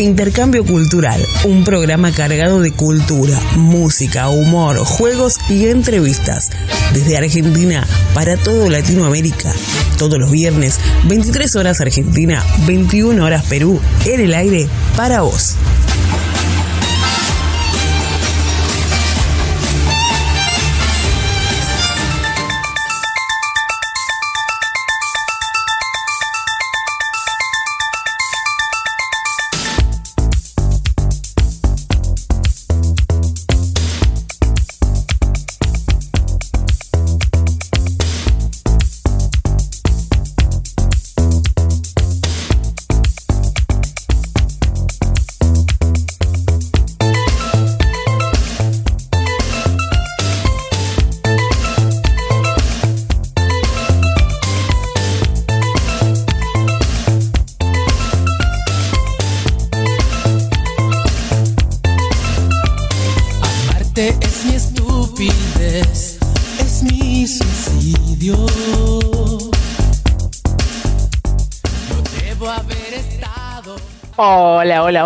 Intercambio Cultural, un programa cargado de cultura, música, humor, juegos y entrevistas. Desde Argentina para todo Latinoamérica. Todos los viernes, 23 horas Argentina, 21 horas Perú, en el aire para vos.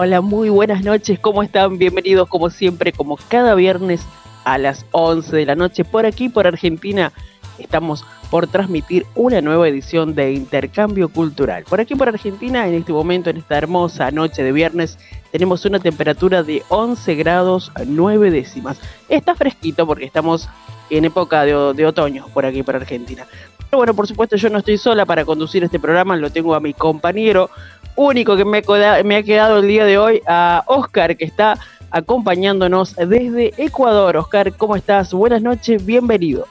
Hola, muy buenas noches, ¿cómo están? Bienvenidos como siempre, como cada viernes a las 11 de la noche por aquí, por Argentina. Estamos por transmitir una nueva edición de Intercambio Cultural. Por aquí, por Argentina, en este momento, en esta hermosa noche de viernes, tenemos una temperatura de 11 grados 9 décimas. Está fresquito porque estamos en época de, de otoño por aquí, por Argentina. Pero bueno, por supuesto, yo no estoy sola para conducir este programa, lo tengo a mi compañero único que me, ha quedado el día de hoy, a Oscar, que está acompañándonos desde Ecuador. Oscar, ¿cómo estás? Buenas noches, bienvenido.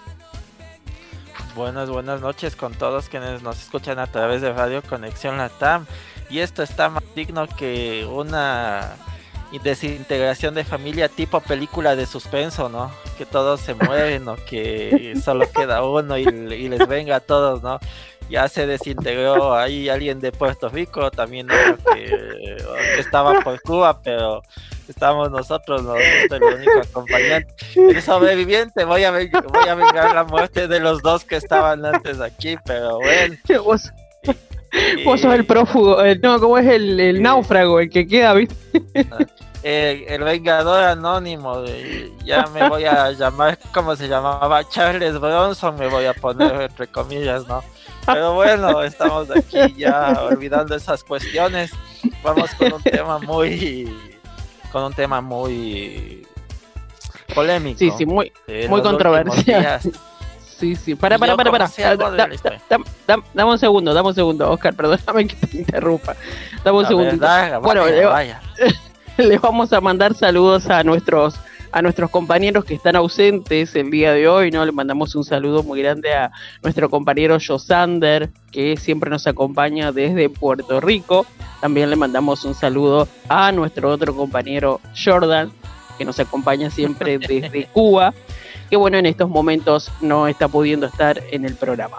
Buenas, buenas noches con todos quienes nos escuchan a través de Radio Conexión Latam. Y esto está más digno que una desintegración de familia tipo película de suspenso, ¿no? Que todos se mueven o que solo queda uno y, y les venga a todos, ¿no? Ya se desintegró ahí alguien de Puerto Rico, también que, estaba por Cuba, pero estamos nosotros, no el único acompañante. El sobreviviente, voy a, voy a vengar la muerte de los dos que estaban antes aquí, pero bueno. Vos, vos sos el prófugo, no, ¿cómo es el, náufrago, el que queda, viste? El, vengador anónimo, ya me voy a llamar, ¿cómo se llamaba? Charles Bronson, me voy a poner entre comillas, ¿no? Pero bueno, estamos aquí ya olvidando esas cuestiones. Vamos con un tema muy. con un tema muy. polémico. Sí, sí, muy, muy controversial. Sí, sí. Para, para, para, para. dame un segundo, dame un segundo, Oscar, perdóname que te interrumpa. Dame un segundo. Bueno, vaya. le vamos a mandar saludos a nuestros a nuestros compañeros que están ausentes el día de hoy, ¿no? Le mandamos un saludo muy grande a nuestro compañero Josander, que siempre nos acompaña desde Puerto Rico. También le mandamos un saludo a nuestro otro compañero Jordan, que nos acompaña siempre desde Cuba que bueno, en estos momentos no está pudiendo estar en el programa.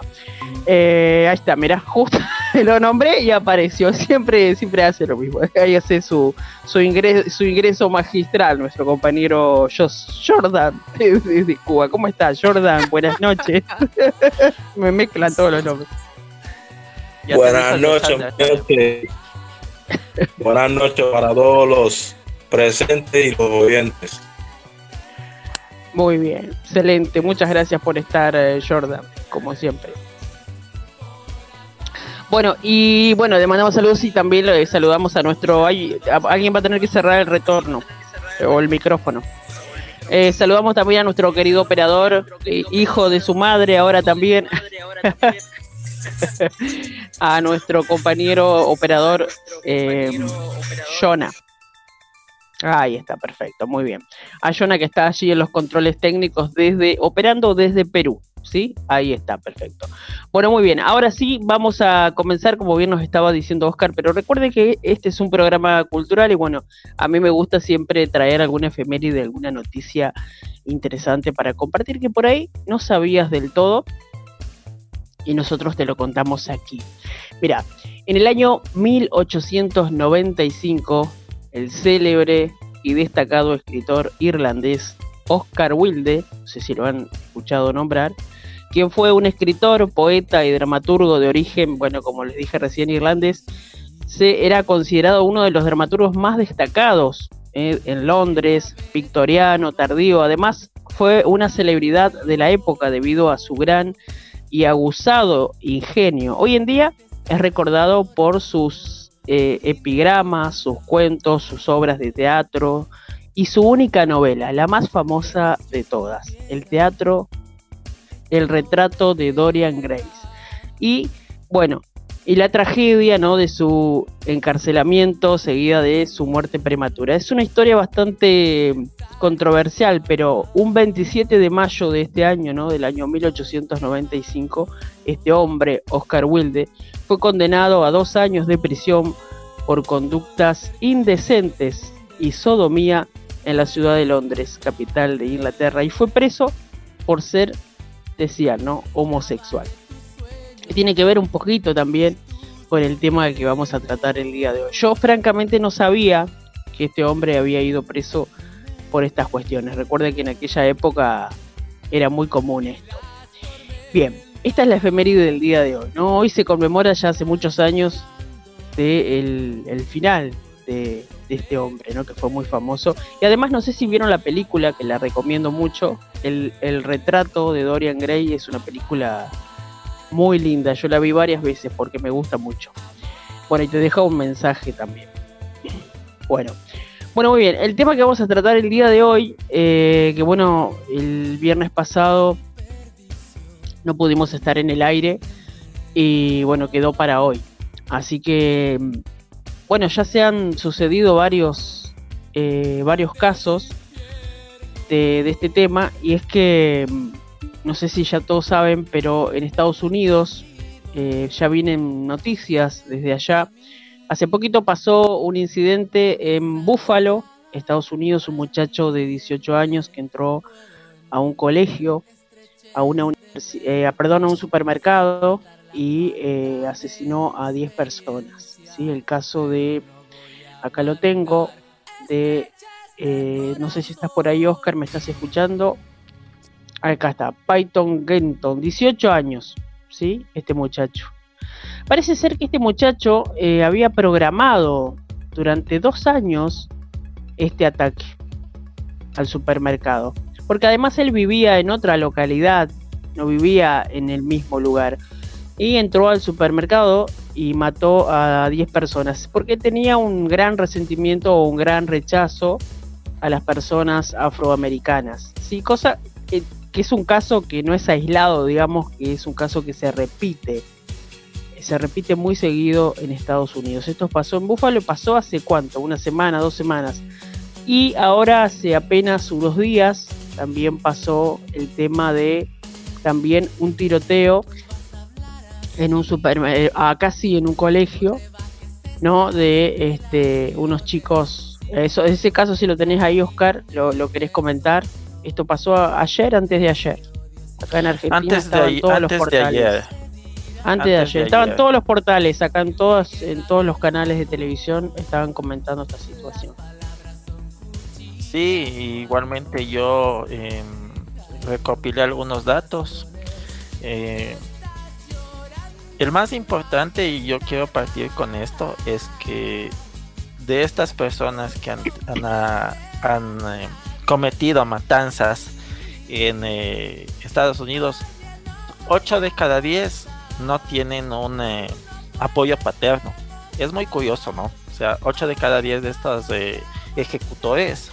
Eh, ahí está, mira, justo lo nombré y apareció. Siempre, siempre hace lo mismo. Ahí hace su, su, ingreso, su ingreso magistral, nuestro compañero Jordan desde Cuba. ¿Cómo estás, Jordan? Buenas noches. Me mezclan todos los nombres. Buenas noches, Buenas noches para todos los presentes y los oyentes. Muy bien, excelente. Muchas gracias por estar, eh, Jordan, como siempre. Bueno, y bueno, le mandamos saludos y también le saludamos a nuestro... alguien va a tener que cerrar el retorno o el micrófono. Eh, saludamos también a nuestro querido operador, eh, hijo de su madre, ahora también. a nuestro compañero operador eh, Jonah. Ahí está, perfecto, muy bien. A Jonah que está allí en los controles técnicos desde, operando desde Perú, ¿sí? Ahí está, perfecto. Bueno, muy bien. Ahora sí, vamos a comenzar, como bien nos estaba diciendo Oscar, pero recuerde que este es un programa cultural y bueno, a mí me gusta siempre traer alguna efeméride, alguna noticia interesante para compartir que por ahí no sabías del todo y nosotros te lo contamos aquí. Mira, en el año 1895 el célebre y destacado escritor irlandés Oscar Wilde, no sé si lo han escuchado nombrar, quien fue un escritor, poeta y dramaturgo de origen, bueno, como les dije recién, irlandés, se, era considerado uno de los dramaturgos más destacados eh, en Londres, victoriano, tardío. Además, fue una celebridad de la época debido a su gran y aguzado ingenio. Hoy en día es recordado por sus eh, epigramas, sus cuentos, sus obras de teatro y su única novela, la más famosa de todas, el teatro, el retrato de Dorian Grace. Y bueno, y la tragedia ¿no? de su encarcelamiento seguida de su muerte prematura. Es una historia bastante controversial, pero un 27 de mayo de este año, ¿no? del año 1895, este hombre, Oscar Wilde, fue condenado a dos años de prisión por conductas indecentes y sodomía en la ciudad de Londres, capital de Inglaterra, y fue preso por ser, decía, ¿no? homosexual tiene que ver un poquito también con el tema del que vamos a tratar el día de hoy. Yo francamente no sabía que este hombre había ido preso por estas cuestiones. Recuerden que en aquella época era muy común esto. Bien, esta es la efeméride del día de hoy. ¿no? Hoy se conmemora ya hace muchos años de el, final de, este hombre, ¿no? que fue muy famoso. Y además no sé si vieron la película, que la recomiendo mucho. El, retrato de Dorian Gray es una película muy linda. Yo la vi varias veces porque me gusta mucho. Bueno, y te dejo un mensaje también. Bueno, bueno, muy bien. El tema que vamos a tratar el día de hoy, eh, que bueno, el viernes pasado no pudimos estar en el aire y bueno, quedó para hoy. Así que, bueno, ya se han sucedido varios, eh, varios casos de, de este tema y es que no sé si ya todos saben, pero en Estados Unidos eh, ya vienen noticias desde allá. Hace poquito pasó un incidente en Buffalo, Estados Unidos, un muchacho de 18 años que entró a un colegio, a una eh, perdón, a un supermercado y eh, asesinó a 10 personas. ¿sí? El caso de, acá lo tengo, de, no sé si estás por ahí, Oscar, me estás escuchando, Acá está, Python Genton, 18 años, ¿sí? Este muchacho. Parece ser que este muchacho eh, había programado durante dos años este ataque al supermercado. Porque además él vivía en otra localidad, no vivía en el mismo lugar. Y entró al supermercado y mató a 10 personas. Porque tenía un gran resentimiento o un gran rechazo a las personas afroamericanas. Sí, cosa que es un caso que no es aislado, digamos, que es un caso que se repite. Se repite muy seguido en Estados Unidos. Esto pasó en Búfalo, pasó hace cuánto, una semana, dos semanas. Y ahora hace apenas unos días también pasó el tema de también un tiroteo en un supermercado, ah, casi en un colegio, ¿no? De este, unos chicos. Eso, ese caso, si lo tenés ahí, Oscar, lo, lo querés comentar. Esto pasó ayer, antes de ayer. Acá en Argentina antes de, todos los portales. ayer. Antes, de ayer. estaban todos los portales, acá en todos, en todos los canales de televisión estaban comentando esta situación. Sí, igualmente yo eh, recopilé algunos datos. Eh, el más importante, y yo quiero partir con esto, es que de estas personas que han, han, eh, cometido matanzas en eh, Estados Unidos, 8 de cada 10 no tienen un eh, apoyo paterno. Es muy curioso, ¿no? O sea, 8 de cada 10 de estos eh, ejecutores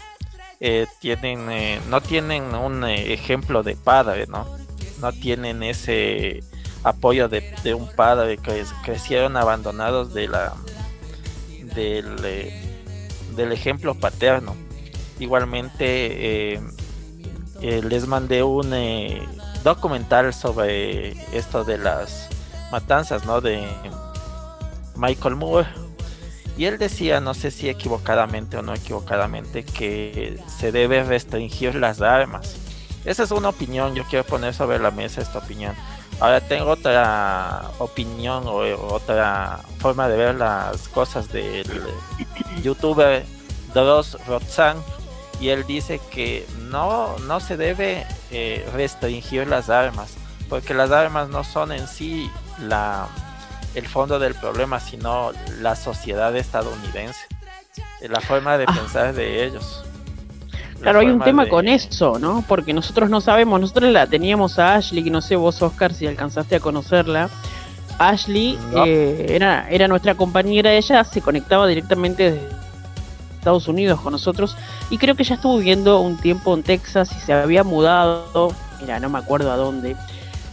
tienen, no tienen un ejemplo de padre, ¿no? No tienen ese apoyo de, un padre que crecieron abandonados de la del, del ejemplo paterno. Igualmente eh, eh, les mandé un eh, documental sobre esto de las matanzas, ¿no? De Michael Moore. Y él decía, no sé si equivocadamente o no equivocadamente, que se debe restringir las armas. Esa es una opinión, yo quiero poner sobre la mesa esta opinión. Ahora tengo otra opinión o otra forma de ver las cosas del youtuber Dross Rotzan y él dice que no, no se debe eh, restringir las armas, porque las armas no son en sí la, el fondo del problema, sino la sociedad estadounidense, la forma de ah. pensar de ellos. Claro, hay un tema con eso, ¿no? Porque nosotros no sabemos, nosotros la teníamos a Ashley, que no sé vos, Oscar, si alcanzaste a conocerla. Ashley eh, era, era nuestra compañera, ella se conectaba directamente desde Estados Unidos con nosotros y creo que ella estuvo viviendo un tiempo en Texas y se había mudado, mira, no me acuerdo a dónde,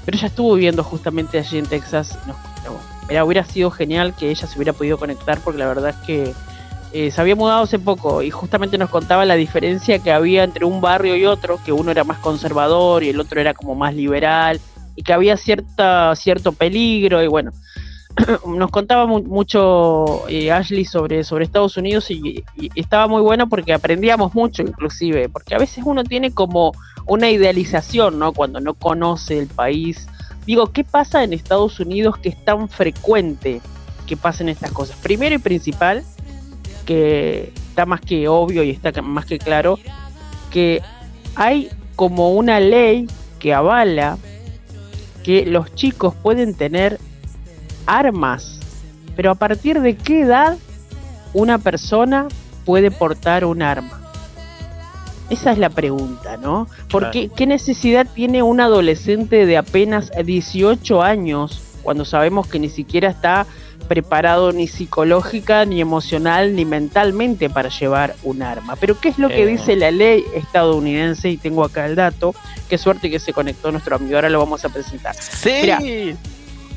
pero ella estuvo viviendo justamente allí en Texas. No, hubiera sido genial que ella se hubiera podido conectar porque la verdad es que eh, se había mudado hace poco y justamente nos contaba la diferencia que había entre un barrio y otro, que uno era más conservador y el otro era como más liberal y que había cierta, cierto peligro y bueno, nos contaba mucho eh, Ashley sobre, sobre Estados Unidos y, estaba muy bueno porque aprendíamos mucho inclusive, porque a veces uno tiene como una idealización, ¿no? Cuando no conoce el país. Digo, ¿qué pasa en Estados Unidos que es tan frecuente que pasen estas cosas? Primero y principal, que está más que obvio y está más que claro que hay como una ley que avala que los chicos pueden tener armas, pero a partir de qué edad una persona puede portar un arma. Esa es la pregunta, ¿no? Porque ¿qué necesidad tiene un adolescente de apenas 18 años cuando sabemos que ni siquiera está preparado ni psicológica, ni emocional, ni mentalmente para llevar un arma. Pero ¿qué es lo que eh. dice la ley estadounidense? Y tengo acá el dato. Qué suerte que se conectó nuestro amigo. Ahora lo vamos a presentar. Sí.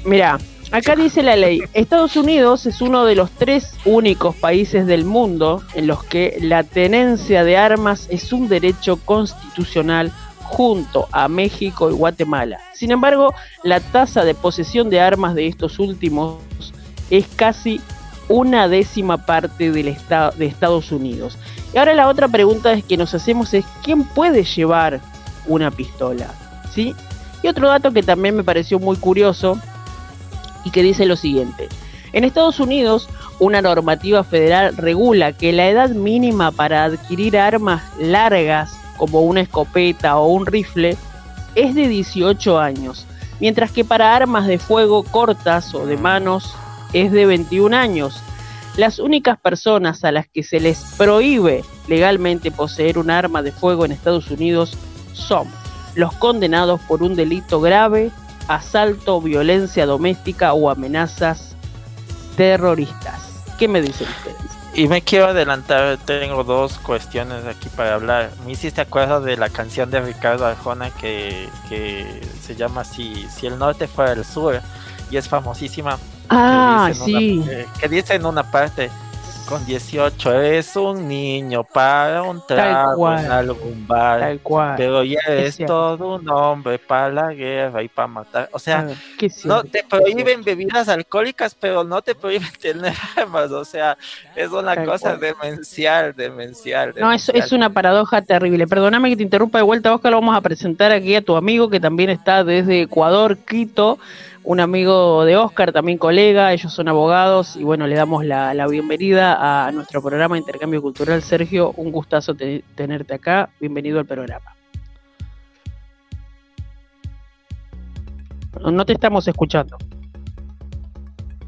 Mira, acá dice la ley. Estados Unidos es uno de los tres únicos países del mundo en los que la tenencia de armas es un derecho constitucional junto a México y Guatemala. Sin embargo, la tasa de posesión de armas de estos últimos es casi una décima parte del estado de Estados Unidos. Y ahora la otra pregunta que nos hacemos es ¿quién puede llevar una pistola? ¿Sí? Y otro dato que también me pareció muy curioso y que dice lo siguiente. En Estados Unidos, una normativa federal regula que la edad mínima para adquirir armas largas como una escopeta o un rifle es de 18 años, mientras que para armas de fuego cortas o de manos es de 21 años. Las únicas personas a las que se les prohíbe legalmente poseer un arma de fuego en Estados Unidos son los condenados por un delito grave, asalto, violencia doméstica o amenazas terroristas. ¿Qué me dicen ustedes? Y me quiero adelantar, tengo dos cuestiones aquí para hablar. Me hiciste acuerdo de la canción de Ricardo Arjona que, que se llama si, si el norte fuera el sur y es famosísima Ah, sí. que dice en una parte, con 18 es un niño para un trago en algún bar. Tal cual. Pero ya es, todo un hombre para la guerra y para matar. O sea, ah, no te prohíben bebidas alcohólicas, pero no te prohíben tener armas. O sea, es una cosa demencial, demencial, No, es, es una paradoja terrible. Perdóname que te interrumpa de vuelta, Oscar. Lo vamos a presentar aquí a tu amigo que también está desde Ecuador, Quito un amigo de Oscar, también colega, ellos son abogados y bueno, le damos la, bienvenida a nuestro programa de Intercambio Cultural. Sergio, un gustazo tenerte acá, bienvenido al programa. No te estamos escuchando.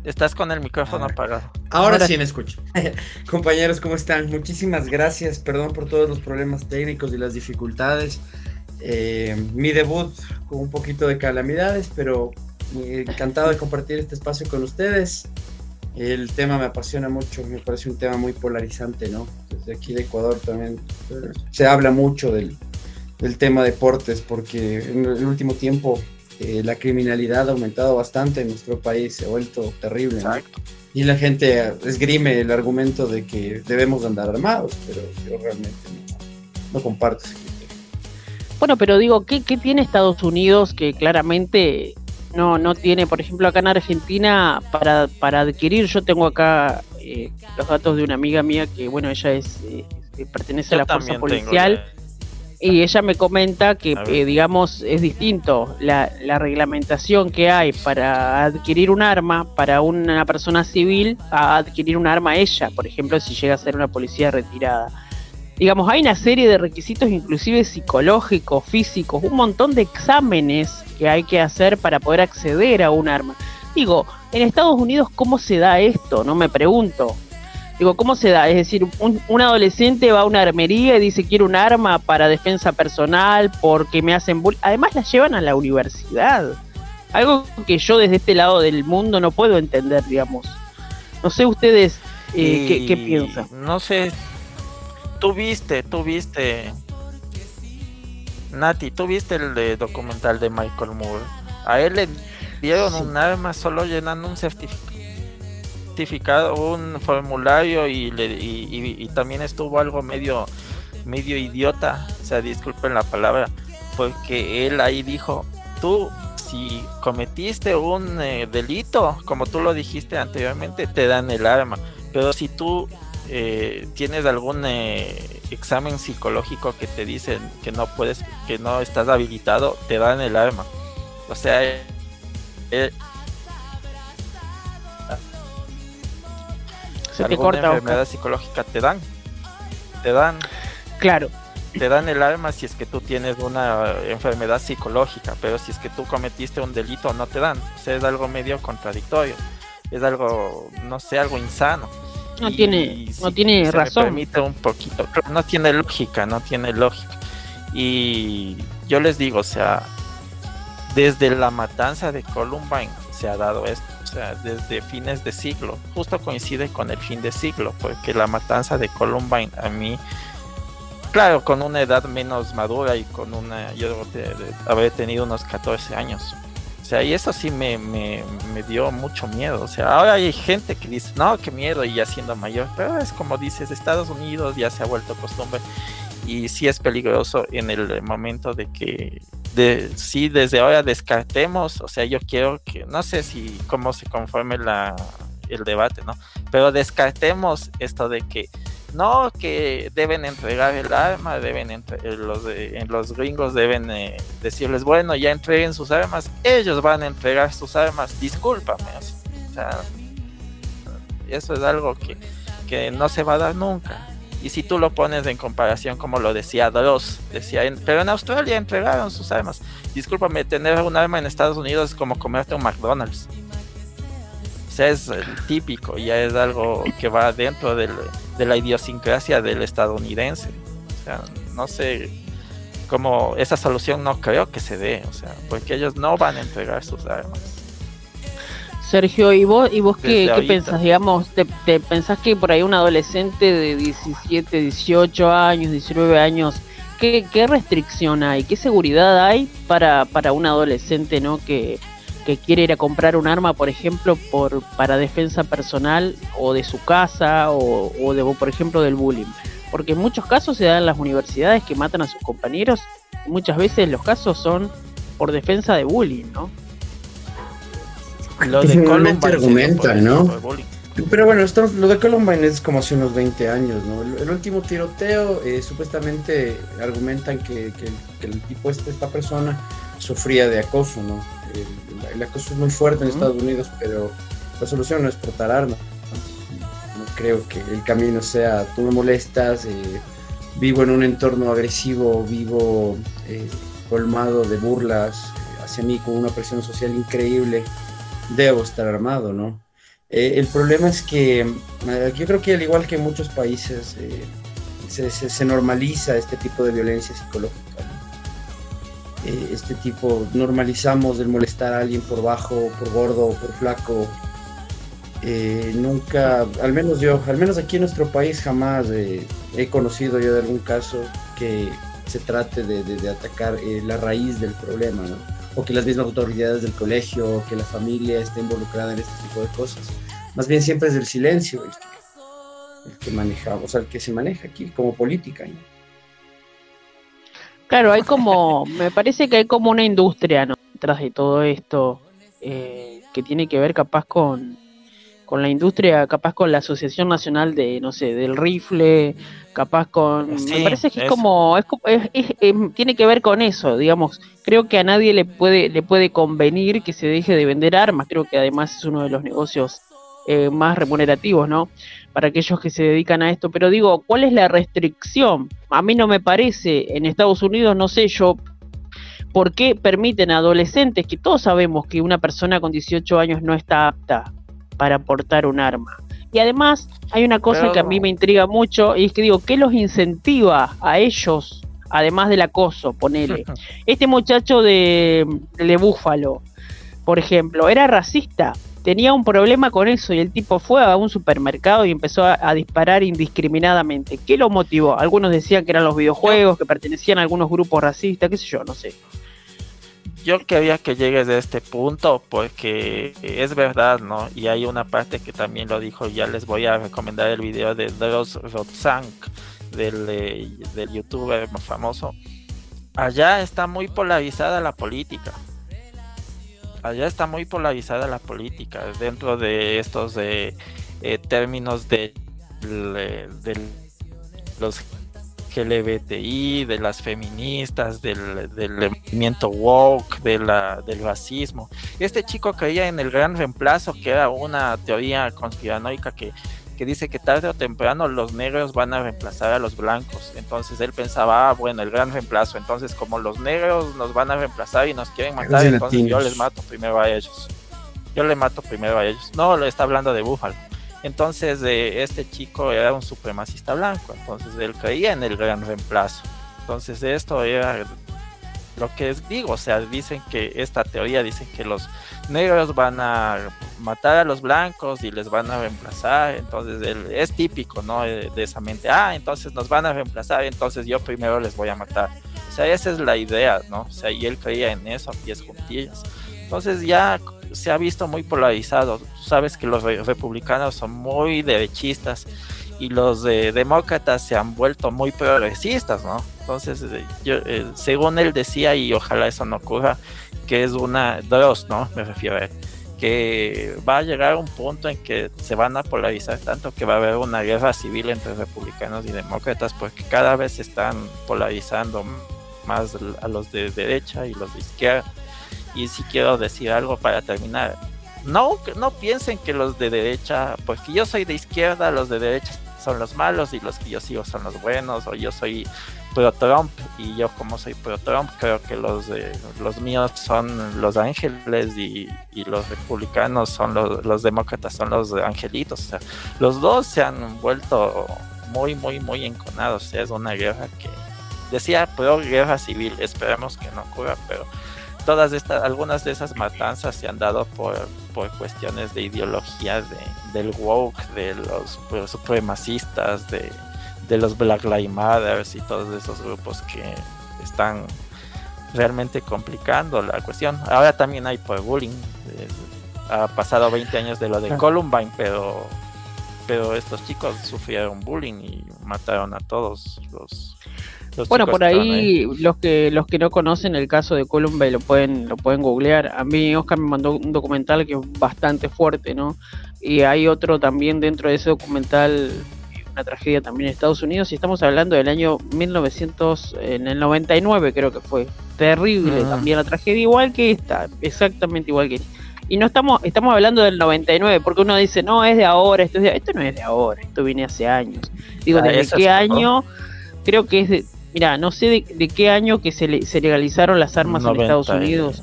Estás con el micrófono apagado. Ahora, sí me escucho. Compañeros, ¿cómo están? Muchísimas gracias. Perdón por todos los problemas técnicos y las dificultades. Eh, mi debut con un poquito de calamidades, pero encantado de compartir este espacio con ustedes. El tema me apasiona mucho, me parece un tema muy polarizante, ¿no? Desde aquí de Ecuador también se habla mucho del, del tema deportes, porque en el último tiempo eh, la criminalidad ha aumentado bastante en nuestro país, se ha vuelto terrible. Y la gente esgrime el argumento de que debemos andar armados, pero yo realmente no, comparto ese Bueno, pero digo, ¿qué, ¿qué tiene Estados Unidos que claramente no, no tiene, por ejemplo, acá en Argentina, para, para adquirir, yo tengo acá eh, los datos de una amiga mía que, bueno, ella es eh, pertenece a la fuerza policial. Y ella me comenta que, eh, digamos, es distinto la, la reglamentación que hay para adquirir un arma para una persona civil a adquirir un arma ella, por ejemplo, si llega a ser una policía retirada digamos, hay una serie de requisitos inclusive psicológicos, físicos, un montón de exámenes que hay que hacer para poder acceder a un arma. digo, en Estados Unidos, ¿cómo se da esto? No me pregunto. Digo, ¿cómo se da? Es decir, un, adolescente va a una armería y dice quiero un arma para defensa personal porque me hacen bullying. Además la llevan a la universidad. Algo que yo desde este lado del mundo no puedo entender, digamos. No sé ustedes eh, qué, piensan. No sé. Tú viste, tú viste. Nati, tú viste el documental de Michael Moore. A él le dieron un arma solo llenando un certificado un formulario y, le, y, también estuvo algo medio medio idiota, o sea, disculpen la palabra, porque él ahí dijo, tú si cometiste un eh, delito, como tú lo dijiste anteriormente, te dan el arma, pero si tú eh, tienes algún eh, examen psicológico que te dicen que no puedes, que no estás habilitado, te dan el arma. O sea, se te corta. enfermedad psicológica te dan. Te dan. Claro. Te dan el arma si es que tú tienes una enfermedad psicológica, pero si es que tú cometiste un delito no te dan. O sea, es algo medio contradictorio. Es algo, no sé, algo insano. No tiene, no tiene razón. permite un poquito. No tiene lógica, no tiene lógica. Y yo les digo, o sea, desde la matanza de Columbine se ha dado esto desde fines de siglo, justo coincide con el fin de siglo, porque la matanza de Columbine a mí, claro, con una edad menos madura y con una, yo haber tenido unos 14 años. O sea, y eso sí me, me, dio mucho miedo. O sea, ahora hay gente que dice, no, qué miedo, y ya siendo mayor. Pero es como dices, Estados Unidos ya se ha vuelto costumbre. Y sí es peligroso en el momento de que de, sí, desde ahora descartemos, o sea, yo quiero que, no sé si cómo se conforme la, el debate, ¿no? Pero descartemos esto de que no, que deben entregar el arma, deben entre, eh, los, de, los gringos deben eh, decirles, bueno, ya entreguen sus armas, ellos van a entregar sus armas, discúlpame, o sea, eso es algo que, que no se va a dar nunca. Y si tú lo pones en comparación, como lo decía Dross, decía, pero en Australia entregaron sus armas. Discúlpame, tener un arma en Estados Unidos es como comerte un McDonald's. Sea, es típico, ya es algo que va dentro de la idiosincrasia del estadounidense. O sea, no sé cómo esa solución no creo que se dé, o sea, porque ellos no van a entregar sus armas. Sergio, ¿y vos, y vos qué, qué pensás? Digamos, te, pensás que por ahí un adolescente de 17, 18 años, 19 años, ¿qué, qué restricción hay? ¿Qué seguridad hay para, para un adolescente ¿no? que, quiere ir a comprar un arma, por ejemplo, por, para defensa personal o de su casa o, o de, por ejemplo, del bullying? Porque en muchos casos se dan en las universidades que matan a sus compañeros, muchas veces los casos son por defensa de bullying, ¿no? Lo de Columbine argumentan, ¿no? Pero bueno, esto, lo de Columbine es como hace unos 20 años, ¿no? El, último tiroteo, eh, supuestamente argumentan que, el tipo, este, esta persona, sufría de acoso, ¿no? El, acoso es muy fuerte en Estados Unidos, pero la solución no es portar armas. No creo que el camino sea, tú me molestas, eh, vivo en un entorno agresivo, vivo eh, colmado de burlas hacia mí con una presión social increíble debo estar armado, ¿no? Eh, el problema es que eh, yo creo que al igual que en muchos países eh, se, normaliza este tipo de violencia psicológica. Este tipo, normalizamos el molestar a alguien por bajo, por gordo, por flaco. nunca, al menos yo, al menos aquí en nuestro país jamás he conocido yo de algún caso que se trate de, de atacar la raíz del problema, ¿no? o que las mismas autoridades del colegio, que la familia esté involucrada en este tipo de cosas. Más bien siempre es el silencio el que, el manejamos, o sea, el que se maneja aquí como política. Claro, hay como, me parece que hay como una industria ¿no? detrás de todo esto eh, que tiene que ver capaz con, con la industria, capaz con la Asociación Nacional de, no sé, del rifle, capaz con... me parece que es como, es, tiene que ver con eso, digamos, creo que a nadie le puede, le puede convenir que se deje de vender armas, creo que además es uno de los negocios eh, más remunerativos, ¿no? Para aquellos que se dedican a esto, pero digo, ¿cuál es la restricción? A mí no me parece, en Estados Unidos, no sé, yo ¿Por qué permiten a adolescentes, que todos sabemos que una persona con 18 años no está apta para portar un arma? Y además hay una cosa que a mí me intriga mucho y es que digo, ¿qué los incentiva a ellos, además del acoso, ponele? Este muchacho de, de Búfalo, por ejemplo, era racista, tenía un problema con eso y el tipo fue a un supermercado y empezó a, disparar indiscriminadamente. ¿Qué lo motivó? Algunos decían que eran los videojuegos, que pertenecían a algunos grupos racistas, qué sé yo, no sé yo quería que llegues a este punto porque es verdad, ¿no? Y hay una parte que también lo dijo, ya les voy a recomendar el video de Dross Rotzank, del, eh, del youtuber famoso. Allá está muy polarizada la política. Allá está muy polarizada la política dentro de estos eh, eh, términos de, de, de los LGBTI, de las feministas, del, movimiento woke, de la, del racismo. Este chico creía en el gran reemplazo, que era una teoría conspiranoica que, que dice que tarde o temprano los negros van a reemplazar a los blancos. Entonces él pensaba, ah, bueno, el gran reemplazo. Entonces como los negros nos van a reemplazar y nos quieren matar, entonces yo les mato primero a ellos. Yo le mato primero a ellos. No, le está hablando de Búfalo. Entonces eh, este chico era un supremacista blanco, entonces él creía en el gran reemplazo. Entonces esto era lo que digo, o sea, dicen que esta teoría dice que los negros van a matar a los blancos y les van a reemplazar, entonces él, es típico, ¿no? De, esa mente, ah, entonces nos van a reemplazar, entonces yo primero les voy a matar. O sea, esa es la idea, ¿no? O sea, y él creía en eso a pies juntillas. Entonces ya se ha visto muy polarizado. sabes que los republicanos son muy derechistas y los demócratas se han vuelto muy progresistas, ¿no? Entonces, eh, yo, eh, según él decía, y ojalá eso no ocurra, que es una, dos, ¿no? Me refiero a él, que va a llegar un punto en que se van a polarizar tanto que va a haber una guerra civil entre republicanos y demócratas porque cada vez se están polarizando más a los de derecha y los de izquierda y si quiero decir algo para terminar. No, no piensen que los de derecha, porque yo soy de izquierda, los de derecha son los malos y los que yo sigo son los buenos, o yo soy pro Trump y yo como soy pro Trump creo que los los míos son los ángeles y, los republicanos son los, los, demócratas son los angelitos. Los dos se han vuelto muy, muy, muy enconados. Es una guerra que decía pro guerra civil, esperemos que no ocurra, pero todas estas, algunas de esas matanzas se han dado por, por cuestiones de ideología de, del woke, de los supremacistas, de, de los Black Lives Matter y todos esos grupos que están realmente complicando la cuestión. Ahora también hay por bullying. Eh, ha pasado 20 años de lo de Columbine, pero pero estos chicos sufrieron bullying y mataron a todos los bueno, por ahí, los que los que no conocen el caso de Columbine lo pueden lo pueden googlear. A mí Oscar me mandó un documental que es bastante fuerte, ¿no? Y hay otro también dentro de ese documental, una tragedia también en Estados Unidos. Y estamos hablando del año 1900, en el 99 creo que fue. Terrible también la tragedia, igual que esta, exactamente igual que esta. Y no estamos, estamos hablando del 99, porque uno dice, no, es de ahora, esto, esto no es de ahora, esto viene hace años. Digo, ah, ¿desde qué año? Creo que es de, Mira, no sé de, qué año que se, legalizaron las armas en Estados Unidos.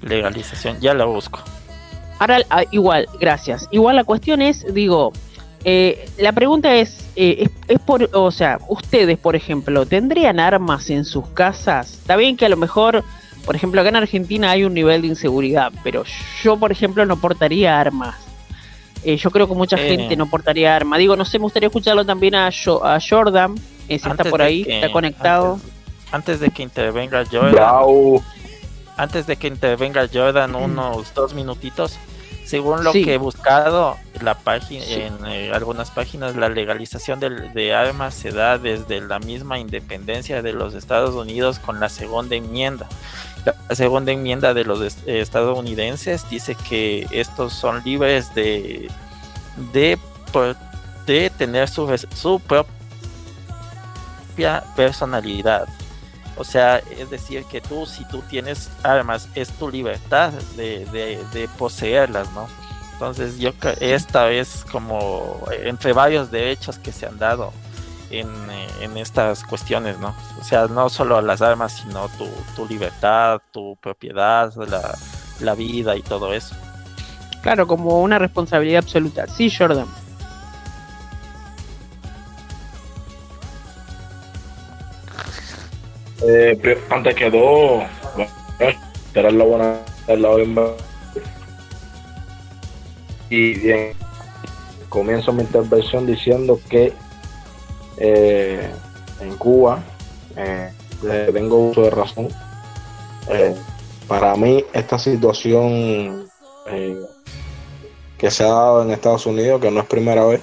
Legalización, ya la busco. Ahora, ah, igual, gracias. Igual la cuestión es, digo, eh, la pregunta es, eh, es, por, o sea, ustedes, por ejemplo, ¿tendrían armas en sus casas? Está bien que a lo mejor, por ejemplo, acá en Argentina hay un nivel de inseguridad, pero yo, por ejemplo, no portaría armas. Eh, yo creo que mucha gente no portaría armas. Digo, no sé, me gustaría escucharlo también a, a Jordan, está por ahí, está conectado. Antes, de que intervenga Jordan. Antes de que intervenga Jordan, unos dos minutitos. Según lo que he buscado la página, en eh, algunas páginas, la legalización de, armas se da desde la misma independencia de los Estados Unidos con la segunda enmienda. La segunda enmienda de los estadounidenses dice que estos son libres de, de, de tener su, su propia personalidad. O sea, es decir, que tú, si tú tienes armas, es tu libertad de, poseerlas, ¿no? Entonces, yo esta es como entre varios derechos que se han dado en, en, estas cuestiones, ¿no? O sea, no solo las armas, sino tu, tu libertad, tu propiedad, la, la vida y todo eso. Claro, como una responsabilidad absoluta. Sí, Jordan. Eh, antes que todo, bueno, la buena la Y comienzo mi intervención diciendo que eh, en Cuba eh, tengo uso de razón. Eh, para mí esta situación eh, que se ha dado en Estados Unidos, que no es primera vez,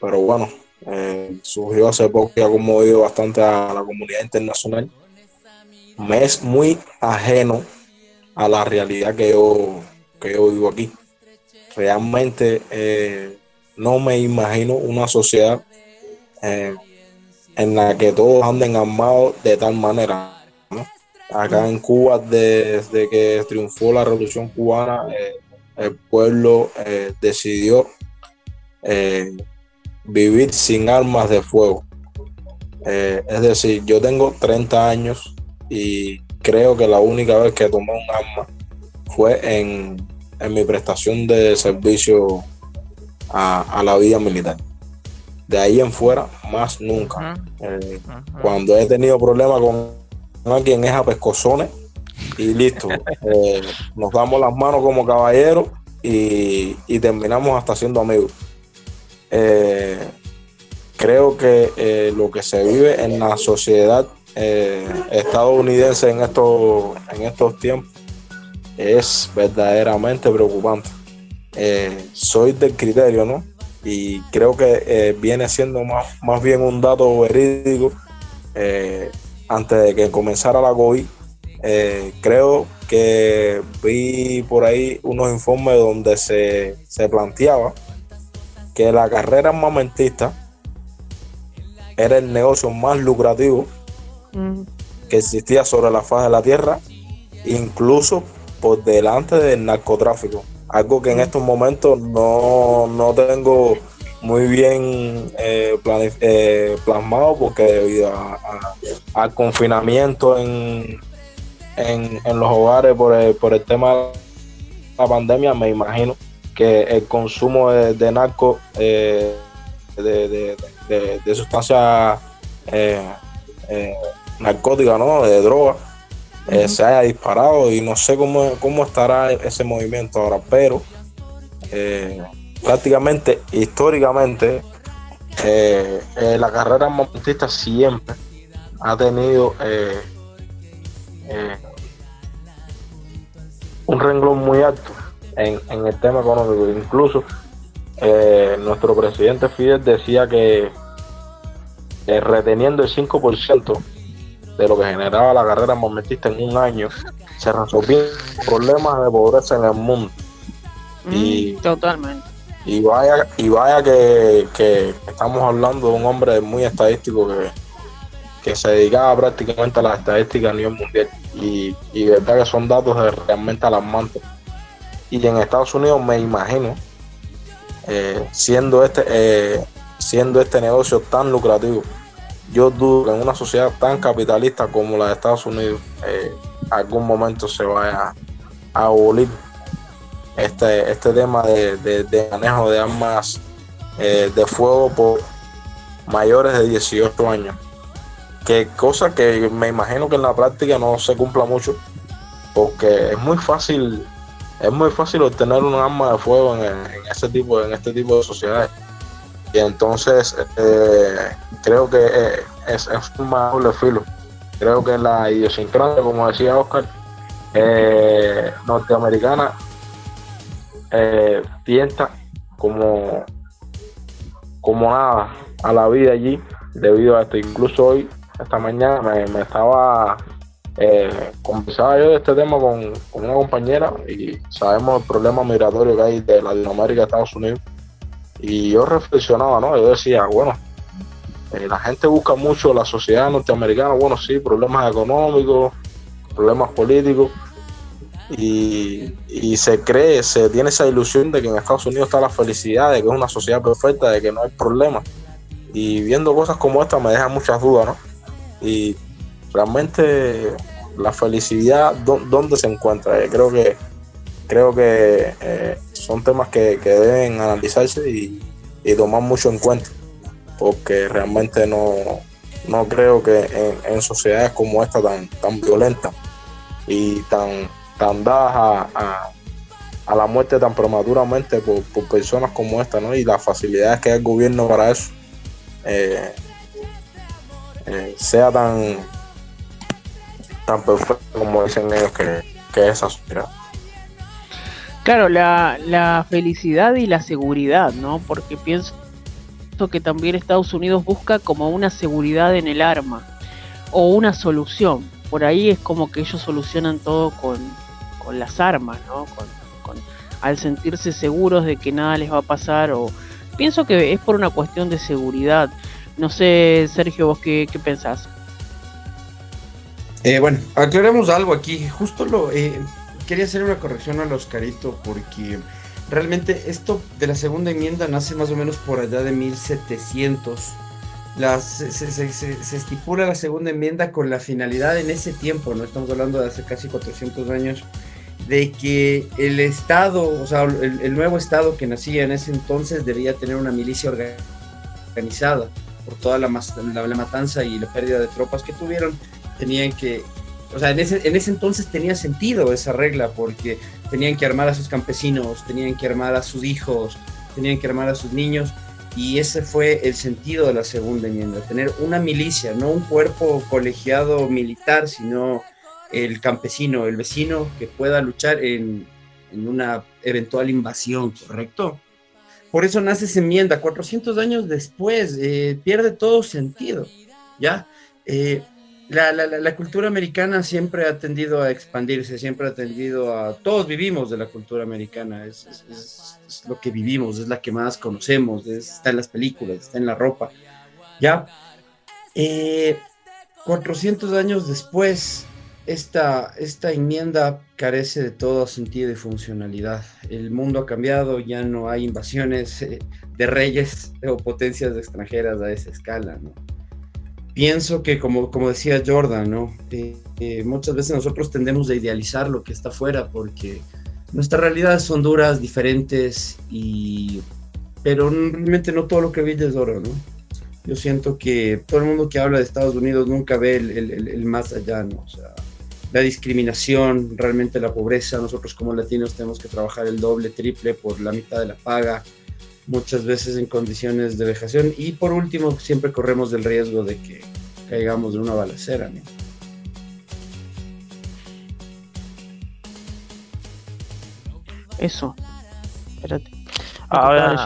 pero bueno, eh, surgió hace poco y ha conmovido bastante a la comunidad internacional, me es muy ajeno a la realidad que yo, que yo vivo aquí. Realmente eh, no me imagino una sociedad en la que todos anden armados de tal manera acá en Cuba desde que triunfó la revolución cubana, eh, el pueblo eh, decidió eh, vivir sin armas de fuego. es decir, yo tengo 30 años y creo que la única vez que tomé un arma fue en, mi prestación de servicio a, la vida militar. De ahí en fuera, más nunca. Cuando he tenido problemas con quien es a pescozones y listo. Eh, nos damos las manos como caballeros y, terminamos hasta siendo amigos. Eh, creo que eh, lo que se vive en la sociedad estadounidense en estos, en estos tiempos es verdaderamente preocupante. soy del criterio, ¿no? Y creo que viene siendo más, más bien un dato verídico antes de que comenzara la COVID, eh, creo que vi por ahí unos informes donde se, planteaba que la carrera armamentista era el negocio más lucrativo que existía sobre la faz de la tierra, incluso por delante del narcotráfico. Algo que en estos momentos no, no tengo muy bien eh, eh, plasmado porque debido al confinamiento en, en, los hogares por el, por el tema de la pandemia, me imagino que el consumo de, de narco, eh, de, de, sustancias narcóticas, ¿no? de droga, se haya disparado y no sé cómo, cómo estará ese movimiento ahora, pero prácticamente históricamente eh, eh, la carrera montista siempre ha tenido eh, un renglón muy alto en, el tema económico. Incluso nuestro presidente Fidel decía que reteniendo el 5% de lo que generaba la carrera momentista en un año, se resolvían problemas de pobreza en el mundo. Mm, y, totalmente y vaya, y vaya que, estamos hablando de un hombre muy estadístico que, que se dedicaba prácticamente a las estadísticas a nivel mundial. Y, y de verdad que son datos realmente alarmantes. Y en Estados Unidos me imagino, eh, siendo, este, eh, siendo este negocio tan lucrativo, yo dudo que en una sociedad tan capitalista como la de Estados Unidos, eh, algún momento se vaya a abolir este, este tema de, manejo de armas de fuego por mayores de 18 años. Que cosa que me imagino que en la práctica no se cumpla mucho, porque es muy fácil, es muy fácil obtener un arma de fuego en, ese tipo, en este tipo de sociedades. Y entonces eh, creo que eh, es, un doble filo. Creo que la idiosincrasia, como decía Oscar, norteamericana eh, piensa como, como nada a la vida allí debido a esto. Incluso hoy, esta mañana, me, estaba eh, conversaba yo de este tema con, una compañera y sabemos el problema migratorio que hay de Latinoamérica a Estados Unidos. Y yo reflexionaba, ¿no? Yo decía, bueno, eh, la gente busca mucho la sociedad norteamericana, bueno, sí, problemas económicos, problemas políticos, y, se cree, se tiene esa ilusión de que en Estados Unidos está la felicidad, de que es una sociedad perfecta, de que no hay problemas. y viendo cosas como esta me deja muchas dudas, ¿no? Y realmente la felicidad, ¿dónde se encuentra? Eh, creo que creo que eh, son temas que, deben analizarse y, tomar mucho en cuenta, porque realmente no, no creo que en, sociedades como esta tan, tan violentas y tan, tan dadas a, la muerte tan prematuramente por, personas como esta, ¿no? Y las facilidades que hay el gobierno para eso, eh, sea tan, tan perfecto como dicen ellos que, que es sociedad. Claro, la, la felicidad y la seguridad, ¿no? Porque pienso que también Estados Unidos busca como una seguridad en el arma o una solución. Por ahí es como que ellos solucionan todo con, con las armas, ¿no? Con, al sentirse seguros de que nada les va a pasar o pienso que es por una cuestión de seguridad. No sé, Sergio, vos qué, qué pensás. Eh, bueno, aclaremos algo aquí. Justo lo, eh, quería hacer una corrección al Oscarito porque realmente esto de la segunda enmienda nace más o menos por allá de 1700. se, se, estipula la segunda enmienda con la finalidad en ese tiempo, no estamos hablando de hace casi 400 años, de que el Estado, o sea, el, nuevo Estado que nacía en ese entonces debía tener una milicia organizada por toda la, la matanza y la pérdida de tropas que tuvieron, tenían que o sea, en ese, en ese entonces tenía sentido esa regla porque tenían que armar a sus campesinos, tenían que armar a sus hijos, tenían que armar a sus niños y ese fue el sentido de la segunda enmienda, tener una milicia, no un cuerpo colegiado militar, sino el campesino, el vecino que pueda luchar en, una eventual invasión, ¿correcto? Por eso nace esa enmienda, 400 años después, eh, pierde todo sentido, ¿ya? Eh, la, la, la, cultura americana siempre ha tendido a expandirse, siempre ha tendido a... Todos vivimos de la cultura americana, es, lo que vivimos, es la que más conocemos, está en las películas, está en la ropa. Ya, 400 eh, años después, esta, esta enmienda carece de todo sentido y funcionalidad. El mundo ha cambiado, ya no hay invasiones eh, de reyes o potencias extranjeras a esa escala, ¿no? Pienso que, como, como decía Jordan, ¿no? Eh, eh, muchas veces nosotros tendemos a idealizar lo que está afuera porque nuestras realidades son duras, diferentes, y, pero realmente no todo lo que brilla es oro, ¿no? Yo siento que todo el mundo que habla de Estados Unidos nunca ve el, el, el más allá, ¿no? O sea, la discriminación, realmente la pobreza, nosotros como latinos tenemos que trabajar el doble, triple por la mitad de la paga muchas veces en condiciones de vejación y por último siempre corremos el riesgo de que caigamos de una balacera. ¿no? Eso. Espérate. Ahora,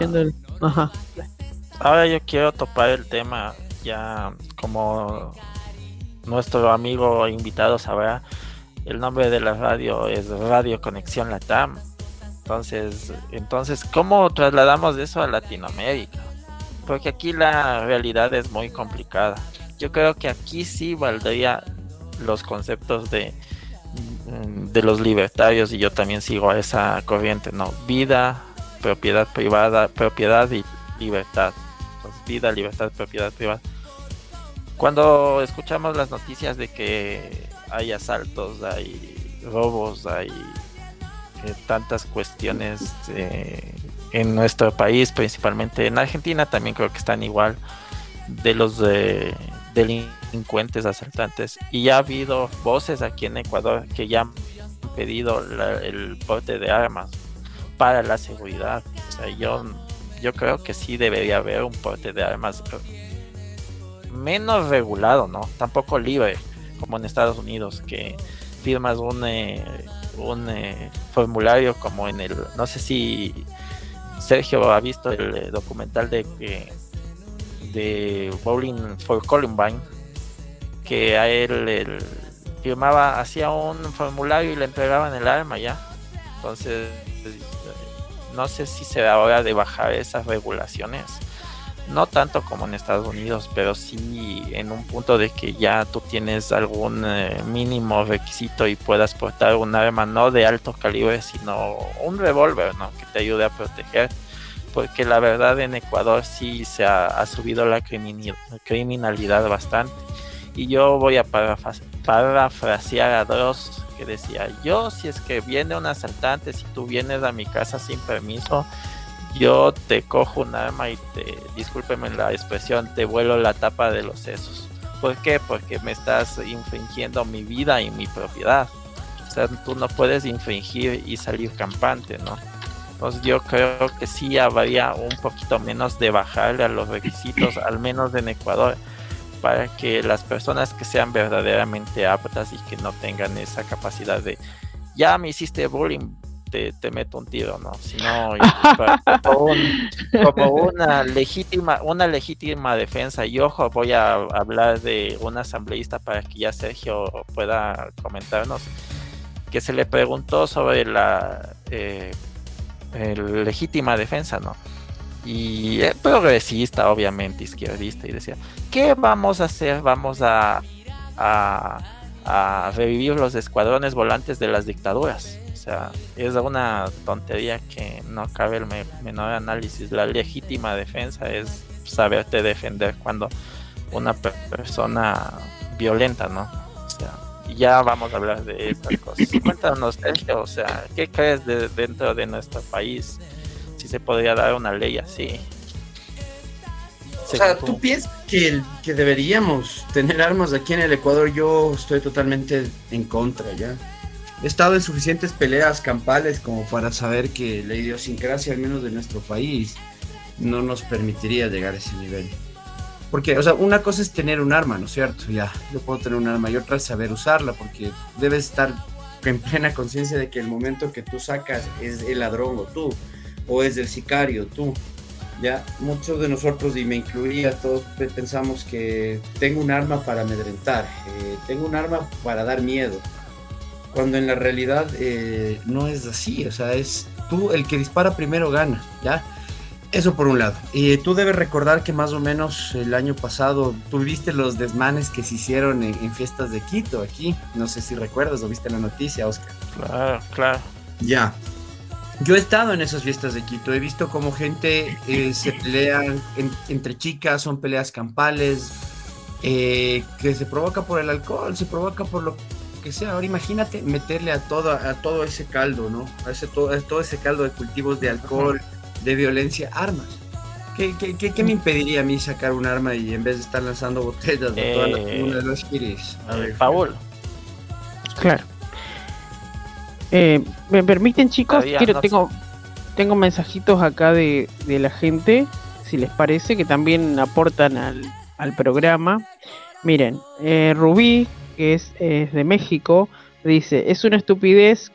ahora yo quiero topar el tema ya como nuestro amigo invitado sabrá, el nombre de la radio es Radio Conexión Latam entonces, entonces, ¿cómo trasladamos eso a Latinoamérica? Porque aquí la realidad es muy complicada. Yo creo que aquí sí valdría los conceptos de, de los libertarios y yo también sigo a esa corriente, ¿no? Vida, propiedad privada, propiedad y libertad. vida, libertad, propiedad privada. Cuando escuchamos las noticias de que hay asaltos, hay robos, hay eh, tantas cuestiones eh, en nuestro país, principalmente en Argentina, también creo que están igual de los delincuentes asaltantes. Y ya ha habido voces aquí en Ecuador que ya han pedido el porte de armas para la seguridad. O sea, yo, yo creo que sí debería haber un porte de armas menos regulado, ¿no? Tampoco libre, como en Estados Unidos, que firmas un... Eh, un eh, formulario como en el, no sé si Sergio ha visto el eh, documental de de Bowling for Columbine, que a él, firmaba, hacía un formulario y le entregaban el arma ya. Entonces, no sé si se da hora de bajar esas regulaciones no tanto como en Estados Unidos, pero sí en un punto de que ya tú tienes algún eh, mínimo requisito y puedas portar un arma no de alto calibre, sino un revólver, ¿no? Que te ayude a proteger. porque la verdad en Ecuador sí se ha, subido la criminalidad bastante. Y yo voy a parafrasear a Dross que decía, yo si es que viene un asaltante, si tú vienes a mi casa sin permiso, yo te cojo un arma y te, discúlpeme la expresión, te vuelo la tapa de los sesos. ¿Por qué? Porque me estás infringiendo mi vida y mi propiedad. O sea, tú no puedes infringir y salir campante, ¿no? Entonces yo creo que sí habría un poquito menos de bajarle a los requisitos, al menos en Ecuador, para que las personas que sean verdaderamente aptas y que no tengan esa capacidad de, ya me hiciste bullying, te, meto un tiro, ¿no? Sino como, una legítima, una legítima defensa. Y ojo, voy a hablar de un asambleísta para que ya Sergio pueda comentarnos que se le preguntó sobre la eh, legítima defensa, ¿no? Y progresista, obviamente, izquierdista, y decía, ¿qué vamos a hacer? Vamos a, a, a revivir los escuadrones volantes de las dictaduras sea, es una tontería que no cabe el menor análisis. La legítima defensa es saberte defender cuando una persona violenta, ¿no? O sea, ya vamos a hablar de estas cosas. Cuéntanos, Sergio, o sea, ¿qué crees de, dentro de nuestro país? Si se podría dar una ley así. O sea, ¿tú piensas que, que deberíamos tener armas aquí en el Ecuador? Yo estoy totalmente en contra, ¿ya? He estado en suficientes peleas campales como para saber que la idiosincrasia, al menos de nuestro país, no nos permitiría llegar a ese nivel. Porque, o sea, una cosa es tener un arma, ¿no es cierto? Ya, yo puedo tener un arma y otra es saber usarla, porque debes estar en plena conciencia de que el momento que tú sacas es el ladrón o tú, o es el sicario tú. Ya, muchos de nosotros, y me incluía, todos pensamos que tengo un arma para amedrentar, eh, tengo un arma para dar miedo cuando en la realidad eh, no es así, o sea, es tú el que dispara primero gana, ¿ya? Eso por un lado. Y tú debes recordar que más o menos el año pasado tuviste los desmanes que se hicieron en, fiestas de Quito aquí. No sé si recuerdas o viste la noticia, Oscar. Claro, claro. Ya. Yo he estado en esas fiestas de Quito, he visto cómo gente eh, se pelea entre chicas, son peleas campales, eh, que se provoca por el alcohol, se provoca por lo que sea. Ahora imagínate meterle a todo, a todo ese caldo, ¿no? A, ese, todo, todo ese caldo de cultivos de alcohol, de violencia, armas. ¿Qué, qué, qué, me impediría a mí sacar un arma y en vez de estar lanzando botellas de toda la eh, de los giris? A ver, Paul. Claro. Eh, ¿Me permiten, chicos? Quiero, tengo, tengo mensajitos acá de, de, la gente, si les parece, que también aportan al, al programa. Miren, eh, Rubí que es, de México, dice, es una estupidez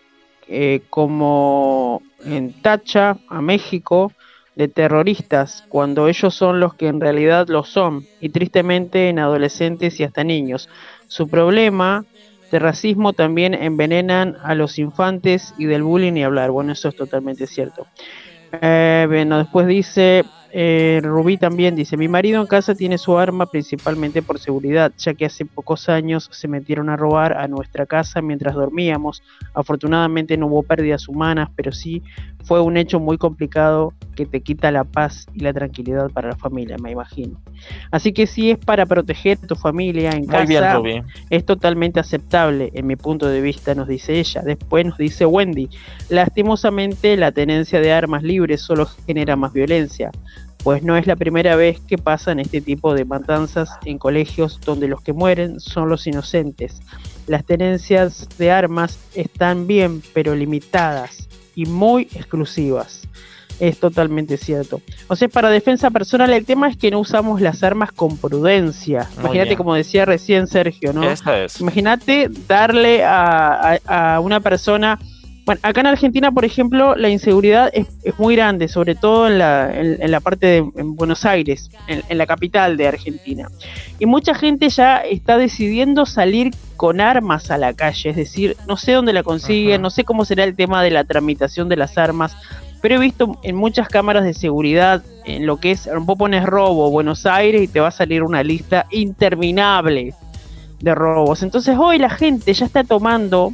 eh, como en tacha a México de terroristas cuando ellos son los que en realidad lo son y tristemente en adolescentes y hasta niños. Su problema de racismo también envenenan a los infantes y del bullying y hablar. Bueno, eso es totalmente cierto. Eh, bueno, después dice, eh, Rubí también dice, mi marido en casa tiene su arma principalmente por seguridad, ya que hace pocos años se metieron a robar a nuestra casa mientras dormíamos. Afortunadamente no hubo pérdidas humanas, pero sí fue un hecho muy complicado que te quita la paz y la tranquilidad para la familia, me imagino. Así que si es para proteger a tu familia en casa, es totalmente aceptable en mi punto de vista, nos dice ella. Después nos dice Wendy, lastimosamente la tenencia de armas libres solo genera más violencia pues no es la primera vez que pasan este tipo de matanzas en colegios donde los que mueren son los inocentes. Las tenencias de armas están bien, pero limitadas y muy exclusivas. Es totalmente cierto. O sea, para defensa personal, el tema es que no usamos las armas con prudencia. Imagínate, como decía recién Sergio, ¿no? Imagínate darle a una persona bueno, acá en Argentina, por ejemplo, la inseguridad es, muy grande, sobre todo en la, en, la parte de Buenos Aires, en, la capital de Argentina. Y mucha gente ya está decidiendo salir con armas a la calle, es decir, no sé dónde la consiguen, no sé cómo será el tema de la tramitación de las armas, pero he visto en muchas cámaras de seguridad, en lo que es, vos pones robo Buenos Aires y te va a salir una lista interminable de robos. Entonces hoy la gente ya está tomando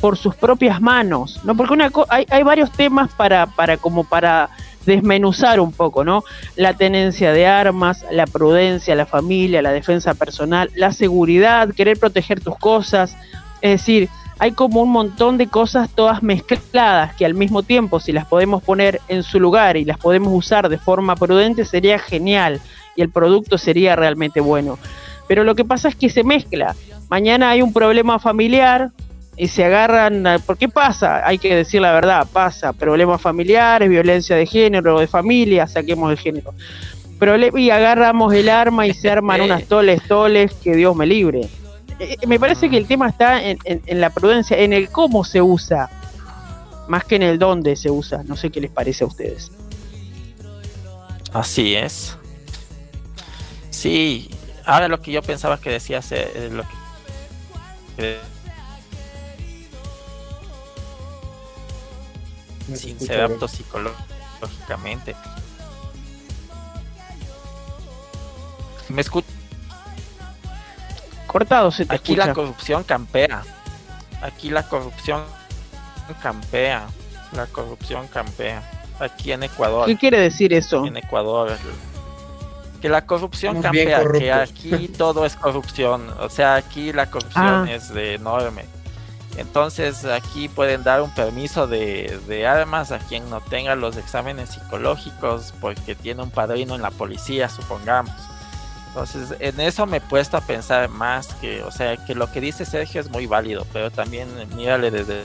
por sus propias manos, ¿no? Porque una hay, hay varios temas para, para como para desmenuzar un poco, ¿no? La tenencia de armas, la prudencia, la familia, la defensa personal, la seguridad, querer proteger tus cosas. Es decir, hay como un montón de cosas todas mezcladas que al mismo tiempo, si las podemos poner en su lugar y las podemos usar de forma prudente, sería genial y el producto sería realmente bueno. Pero lo que pasa es que se mezcla. Mañana hay un problema familiar, y se agarran, ¿por qué pasa? Hay que decir la verdad, pasa, problemas familiares, violencia de género, de familia, saquemos el género. y agarramos el arma y se arman unas toles, toles, que Dios me libre. Eh, me parece que el tema está en, la prudencia, en el cómo se usa, más que en el dónde se usa. No sé qué les parece a ustedes. Así es. Sí, ahora lo que yo pensaba que decías, eh, lo que sin ser apto psicológicamente. ¿Me escucha? Cortado se Aquí la corrupción campea. Aquí la corrupción campea. La corrupción campea. Aquí en Ecuador. ¿Qué quiere decir eso? En Ecuador. Que la corrupción campea, que aquí todo es corrupción. O sea, aquí la corrupción ah. es de enorme. Entonces aquí pueden dar un permiso de, armas a quien no tenga los exámenes psicológicos porque tiene un padrino en la policía, supongamos. Entonces en eso me he puesto a pensar más que, o sea, que lo que dice Sergio es muy válido, pero también mírale desde...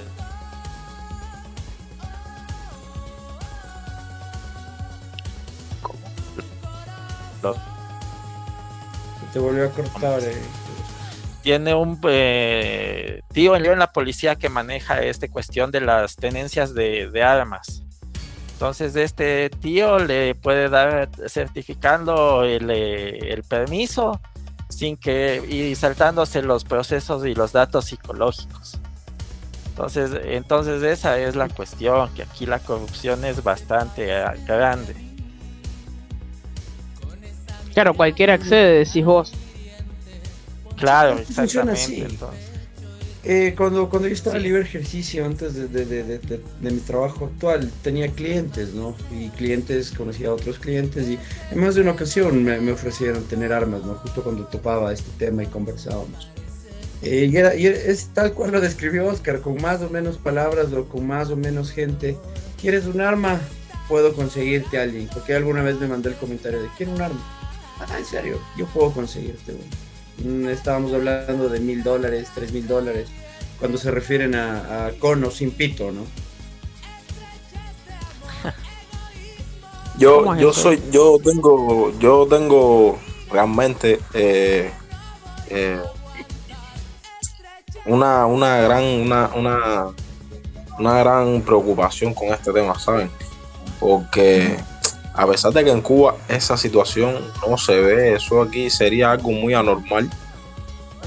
Se te volvió a cortar. Eh tiene un eh, tío en la policía que maneja esta cuestión de las tenencias de, armas. Entonces este tío le puede dar certificando el, eh, el, permiso sin que y saltándose los procesos y los datos psicológicos. Entonces, entonces esa es la cuestión, que aquí la corrupción es bastante eh, grande. Claro, cualquiera accede, decís vos. Claro, exactamente. Eh, cuando, cuando yo estaba libre ejercicio antes de, mi trabajo actual, tenía clientes, ¿no? Y clientes, conocía a otros clientes y en más de una ocasión me, ofrecieron tener armas, ¿no? Justo cuando topaba este tema y conversábamos. Eh, y, era, y, es tal cual lo describió Oscar, con más o menos palabras o con más o menos gente. ¿Quieres un arma? Puedo conseguirte a alguien. Porque alguna vez me mandé el comentario de ¿quiero un arma? Ah, en serio, yo puedo conseguirte uno. Mm, estábamos hablando de mil dólares, tres mil dólares, cuando se refieren a, cono sin pito, ¿no? Yo, yo soy, yo tengo, yo tengo realmente eh, eh, una, una gran, una, una, una gran preocupación con este tema, ¿saben? Porque a pesar de que en Cuba esa situación no se ve, eso aquí sería algo muy anormal.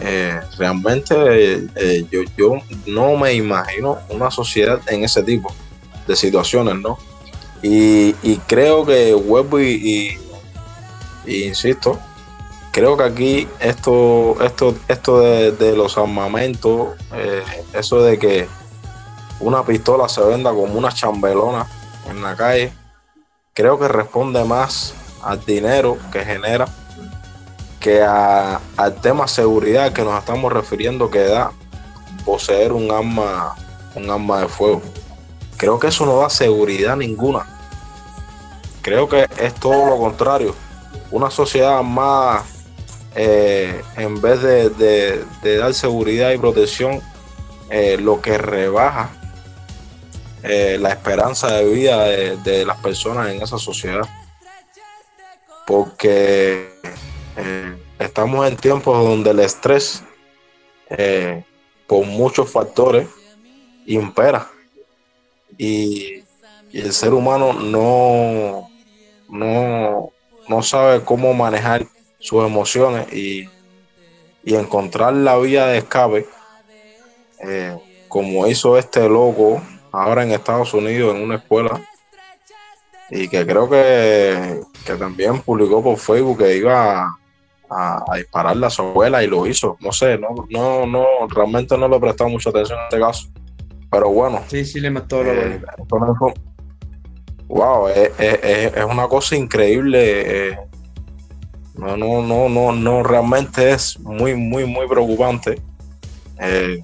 Eh, realmente eh, yo, yo, no me imagino una sociedad en ese tipo de situaciones, ¿no? Y, creo que vuelvo y, insisto, creo que aquí esto, esto, esto de, los armamentos, eh, eso de que una pistola se venda como una chambelona en la calle, creo que responde más al dinero que genera que al tema seguridad que nos estamos refiriendo que da poseer un arma, un arma de fuego. Creo que eso no da seguridad ninguna. Creo que es todo lo contrario. Una sociedad más, eh, en vez de, dar seguridad y protección, eh, lo que rebaja eh, la esperanza de vida de, las personas en esa sociedad. Porque eh, estamos en tiempos donde el estrés, eh, por muchos factores, impera. Y, el ser humano no, no, no sabe cómo manejar sus emociones y, encontrar la vía de escape, como hizo este loco ahora en Estados Unidos en una escuela y que creo que, también publicó por Facebook que iba a, a, dispararle a su abuela y lo hizo. No sé, no, no, no, realmente no le he prestado mucha atención en este caso. Pero bueno. Sí, sí, le mató a la eh, wow, es, una cosa increíble. Eh, no, no, no, no, no, realmente es muy, muy, muy preocupante eh,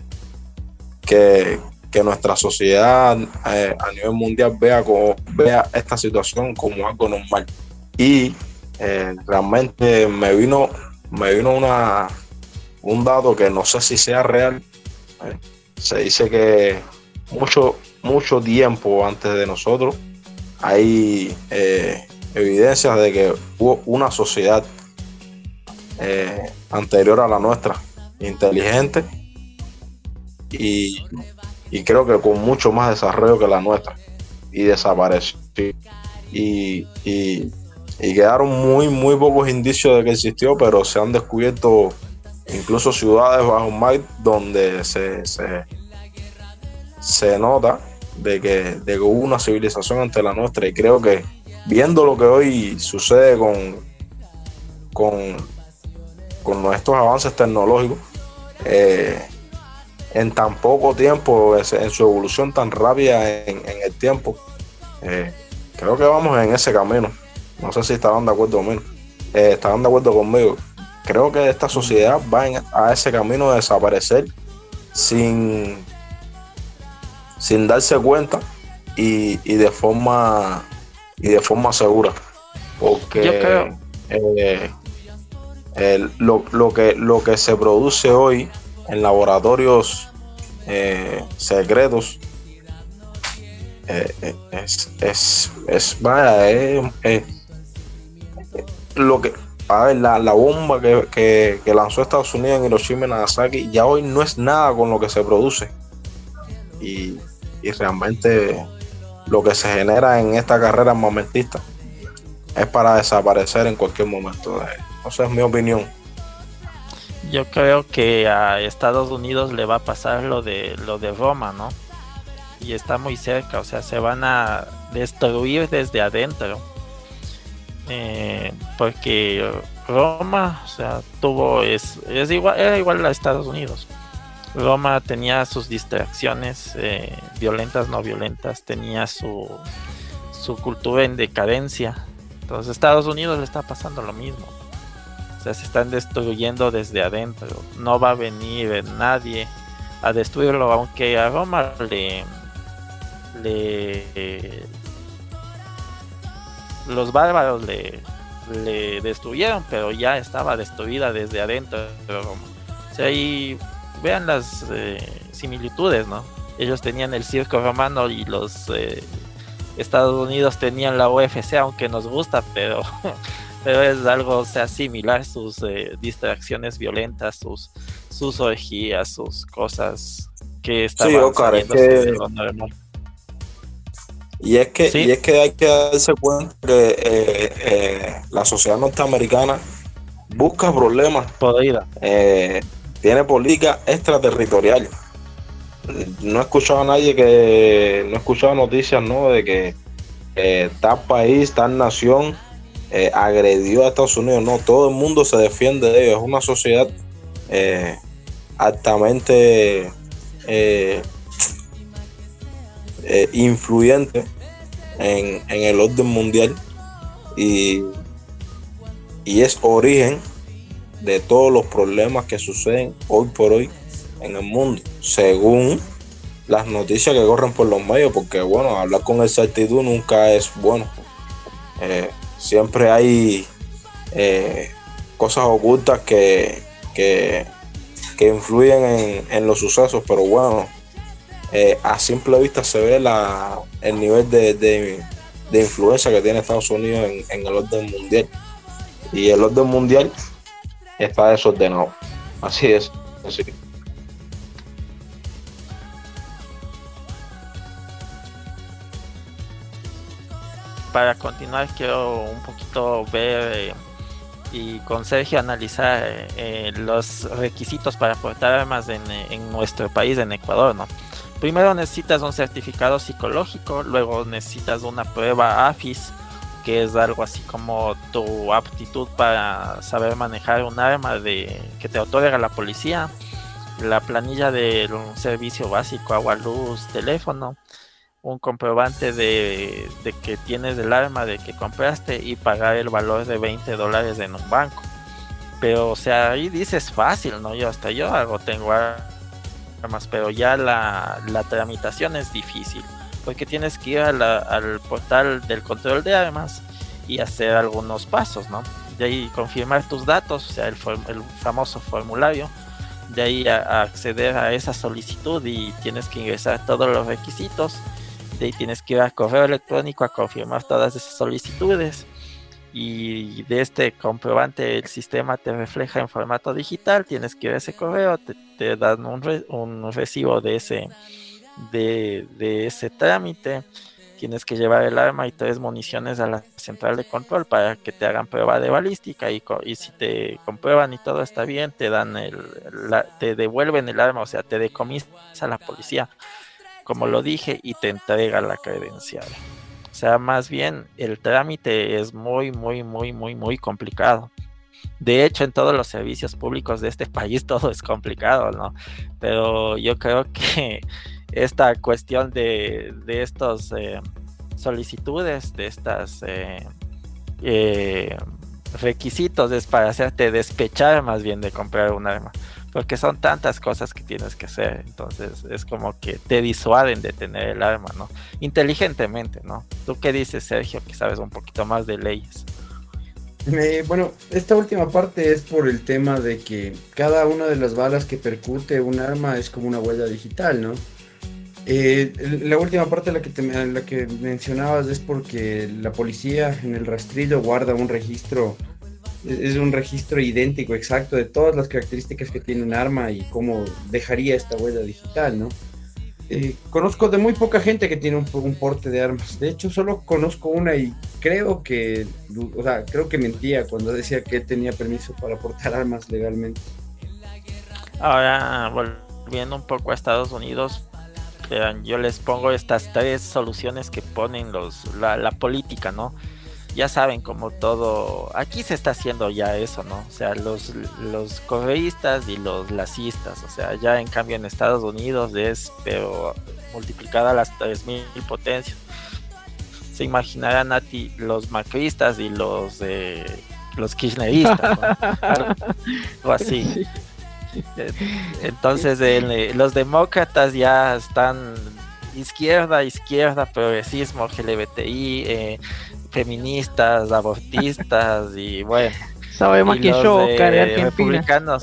que, nuestra sociedad eh, a nivel mundial vea, como, vea esta situación como algo normal. Y realmente me vino, me vino una, un dato que no sé si sea real. se dice que mucho, mucho tiempo antes de nosotros hay eh, evidencias de que hubo una sociedad eh, anterior a la nuestra, inteligente y, creo que con mucho más desarrollo que la nuestra, y desapareció. Y, y, quedaron muy, muy pocos indicios de que existió, pero se han descubierto incluso ciudades bajo mar donde se, se, se nota de que, de hubo una civilización ante la nuestra y creo que viendo lo que hoy sucede con, con, con nuestros avances tecnológicos, eh, en tan poco tiempo, en su evolución tan rápida en, el tiempo, eh, creo que vamos en ese camino. No sé si estarán de acuerdo conmigo. Eh, estarán de acuerdo conmigo. Creo que esta sociedad va a ese camino de desaparecer sin, sin darse cuenta y, de forma y de forma segura porque eh, lo, que lo que se produce hoy en laboratorios eh, secretos eh, es, es, es, lo que a ver, la, bomba que, que, lanzó Estados Unidos en Hiroshima y Nagasaki ya hoy no es nada con lo que se produce y, realmente lo que se genera en esta carrera momentista es para desaparecer en cualquier momento. Esa es mi opinión. Yo creo que a Estados Unidos le va a pasar lo de lo de Roma, ¿no? Y está muy cerca, o sea, se van a destruir desde adentro. Eh, porque Roma, o sea, tuvo es, es igual era igual a Estados Unidos. Roma tenía sus distracciones eh, violentas, no violentas, tenía su, su cultura en decadencia. Entonces Estados Unidos le está pasando lo mismo. O sea, se están destruyendo desde adentro. No va a venir nadie a destruirlo, aunque a Roma le, le los bárbaros le, le destruyeron, pero ya estaba destruida desde adentro de Roma. O sea, ahí vean las eh, similitudes, ¿no? Ellos tenían el circo romano y los eh, Estados Unidos tenían la UFC, aunque nos gusta, pero, pero es algo sea, similar, sus eh, distracciones violentas, sus, sus orgías, sus cosas que estaban sí, Y es que, y es que hay que darse cuenta que la sociedad norteamericana busca problemas. Podrida. Eh, tiene política extraterritorial. No he escuchado a nadie que, no he escuchado noticias, ¿no? De que eh, tal país, tal nación eh, agredió a Estados Unidos. No, todo el mundo se defiende de ellos. Es una sociedad eh, altamente influyente en, el orden mundial y, es origen de todos los problemas que suceden hoy por hoy en el mundo, según las noticias que corren por los medios, porque bueno, hablar con exactitud nunca es bueno. Eh, siempre hay eh, cosas ocultas que, que, influyen en, los sucesos, pero bueno, eh, a simple vista se ve la, el nivel de, de, influencia que tiene Estados Unidos en, en el orden mundial. Y el orden mundial está desordenado. Así es. Así. Para continuar, quiero un poquito ver eh, y con Sergio analizar eh, los requisitos para portar armas en, en, nuestro país, en Ecuador, ¿no? Primero necesitas un certificado psicológico, luego necesitas una prueba AFIS que es algo así como tu aptitud para saber manejar un arma de que te otorga la policía, la planilla de un servicio básico, agua, luz, teléfono, un comprobante de, que tienes el arma de que compraste y pagar el valor de 20 dólares en un banco. Pero, o sea, ahí dices fácil, ¿no? Yo hasta yo hago, tengo armas, pero ya la, tramitación es difícil, porque tienes que ir al portal del control de armas y hacer algunos pasos, ¿no? De ahí confirmar tus datos, o sea, el, famoso formulario de ahí acceder a esa solicitud y tienes que ingresar todos los requisitos. De ahí tienes que ir al correo electrónico a confirmar todas esas solicitudes. Y de este comprobante el sistema te refleja en formato digital. Tienes que ir a ese correo, te, dan un, un, recibo de ese, de, de ese trámite tienes que llevar el arma y tres municiones a la central de control para que te hagan prueba de balística y, y si te comprueban y todo está bien, te dan el, te devuelven el arma, o sea, te decomisa la policía, como lo dije, y te entrega la credencial. O sea, más bien el trámite es muy, muy, muy, muy, muy complicado. De hecho, en todos los servicios públicos de este país todo es complicado, ¿no? Pero yo creo que esta cuestión de, de estos eh, solicitudes, de estas eh, eh, requisitos es para hacerte despechar más bien de comprar un arma. Porque son tantas cosas que tienes que hacer. Entonces es como que te disuaden de tener el arma, ¿no? Inteligentemente, ¿no? ¿Tú qué dices, Sergio, que sabes un poquito más de leyes? bueno, esta última parte es por el tema de que cada una de las balas que percute un arma es como una huella digital, ¿no? Eh, la última parte la que, la que mencionabas es porque la policía en el rastrillo guarda un registro, es un registro idéntico, exacto, de todas las características que tiene un arma y cómo dejaría esta huella digital, ¿no? Eh, conozco de muy poca gente que tiene un, porte de armas. De hecho, solo conozco una y creo que, o sea, creo que mentía cuando decía que tenía permiso para portar armas legalmente. Ahora, volviendo un poco a Estados Unidos, yo les pongo estas tres soluciones que ponen los la, política, ¿no? Ya saben como todo, aquí se está haciendo ya eso, ¿no? O sea, los, los correístas y los lacistas, o sea, ya en cambio en Estados Unidos es, pero multiplicada las 3000 potencias. Se imaginarán a ti los macristas y los de los kirchneristas, ¿no? algo así. Entonces eh, los demócratas ya están izquierda, izquierda, progresismo, LGBTI, eh, feministas, abortistas y bueno. Sabe más que yo, republicanos.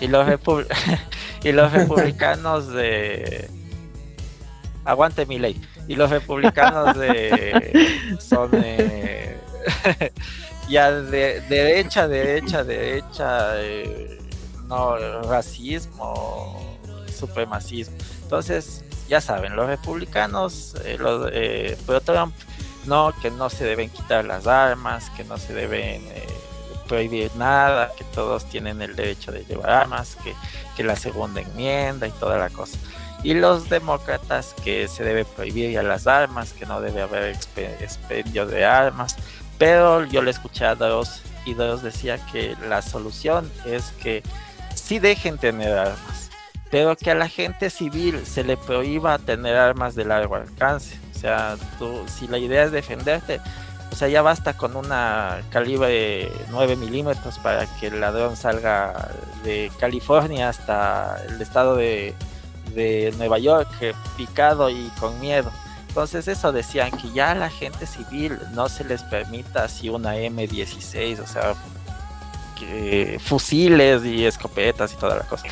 y los, y los republicanos de... Aguante mi ley. Y los republicanos de... son... Eh, ya de derecha, derecha, derecha, eh, racismo, supremacismo. Entonces, ya saben, los republicanos, eh, los, eh, pero Trump, no, que no se deben quitar las armas, que no se deben eh, prohibir nada, que todos tienen el derecho de llevar armas, que, que la segunda enmienda y toda la cosa. Y los demócratas que se debe prohibir ya las armas, que no debe haber expendio de armas. Pero yo le escuché a dos y dos decía que la solución es que sí dejen tener armas, pero que a la gente civil se le prohíba tener armas de largo alcance. O sea, tú, si la idea es defenderte, o sea, ya basta con una calibre 9 milímetros para que el ladrón salga de California hasta el estado de, de Nueva York picado y con miedo. Entonces eso decían que ya a la gente civil no se les permita así una M16, o sea, fusiles y escopetas y toda la cosa.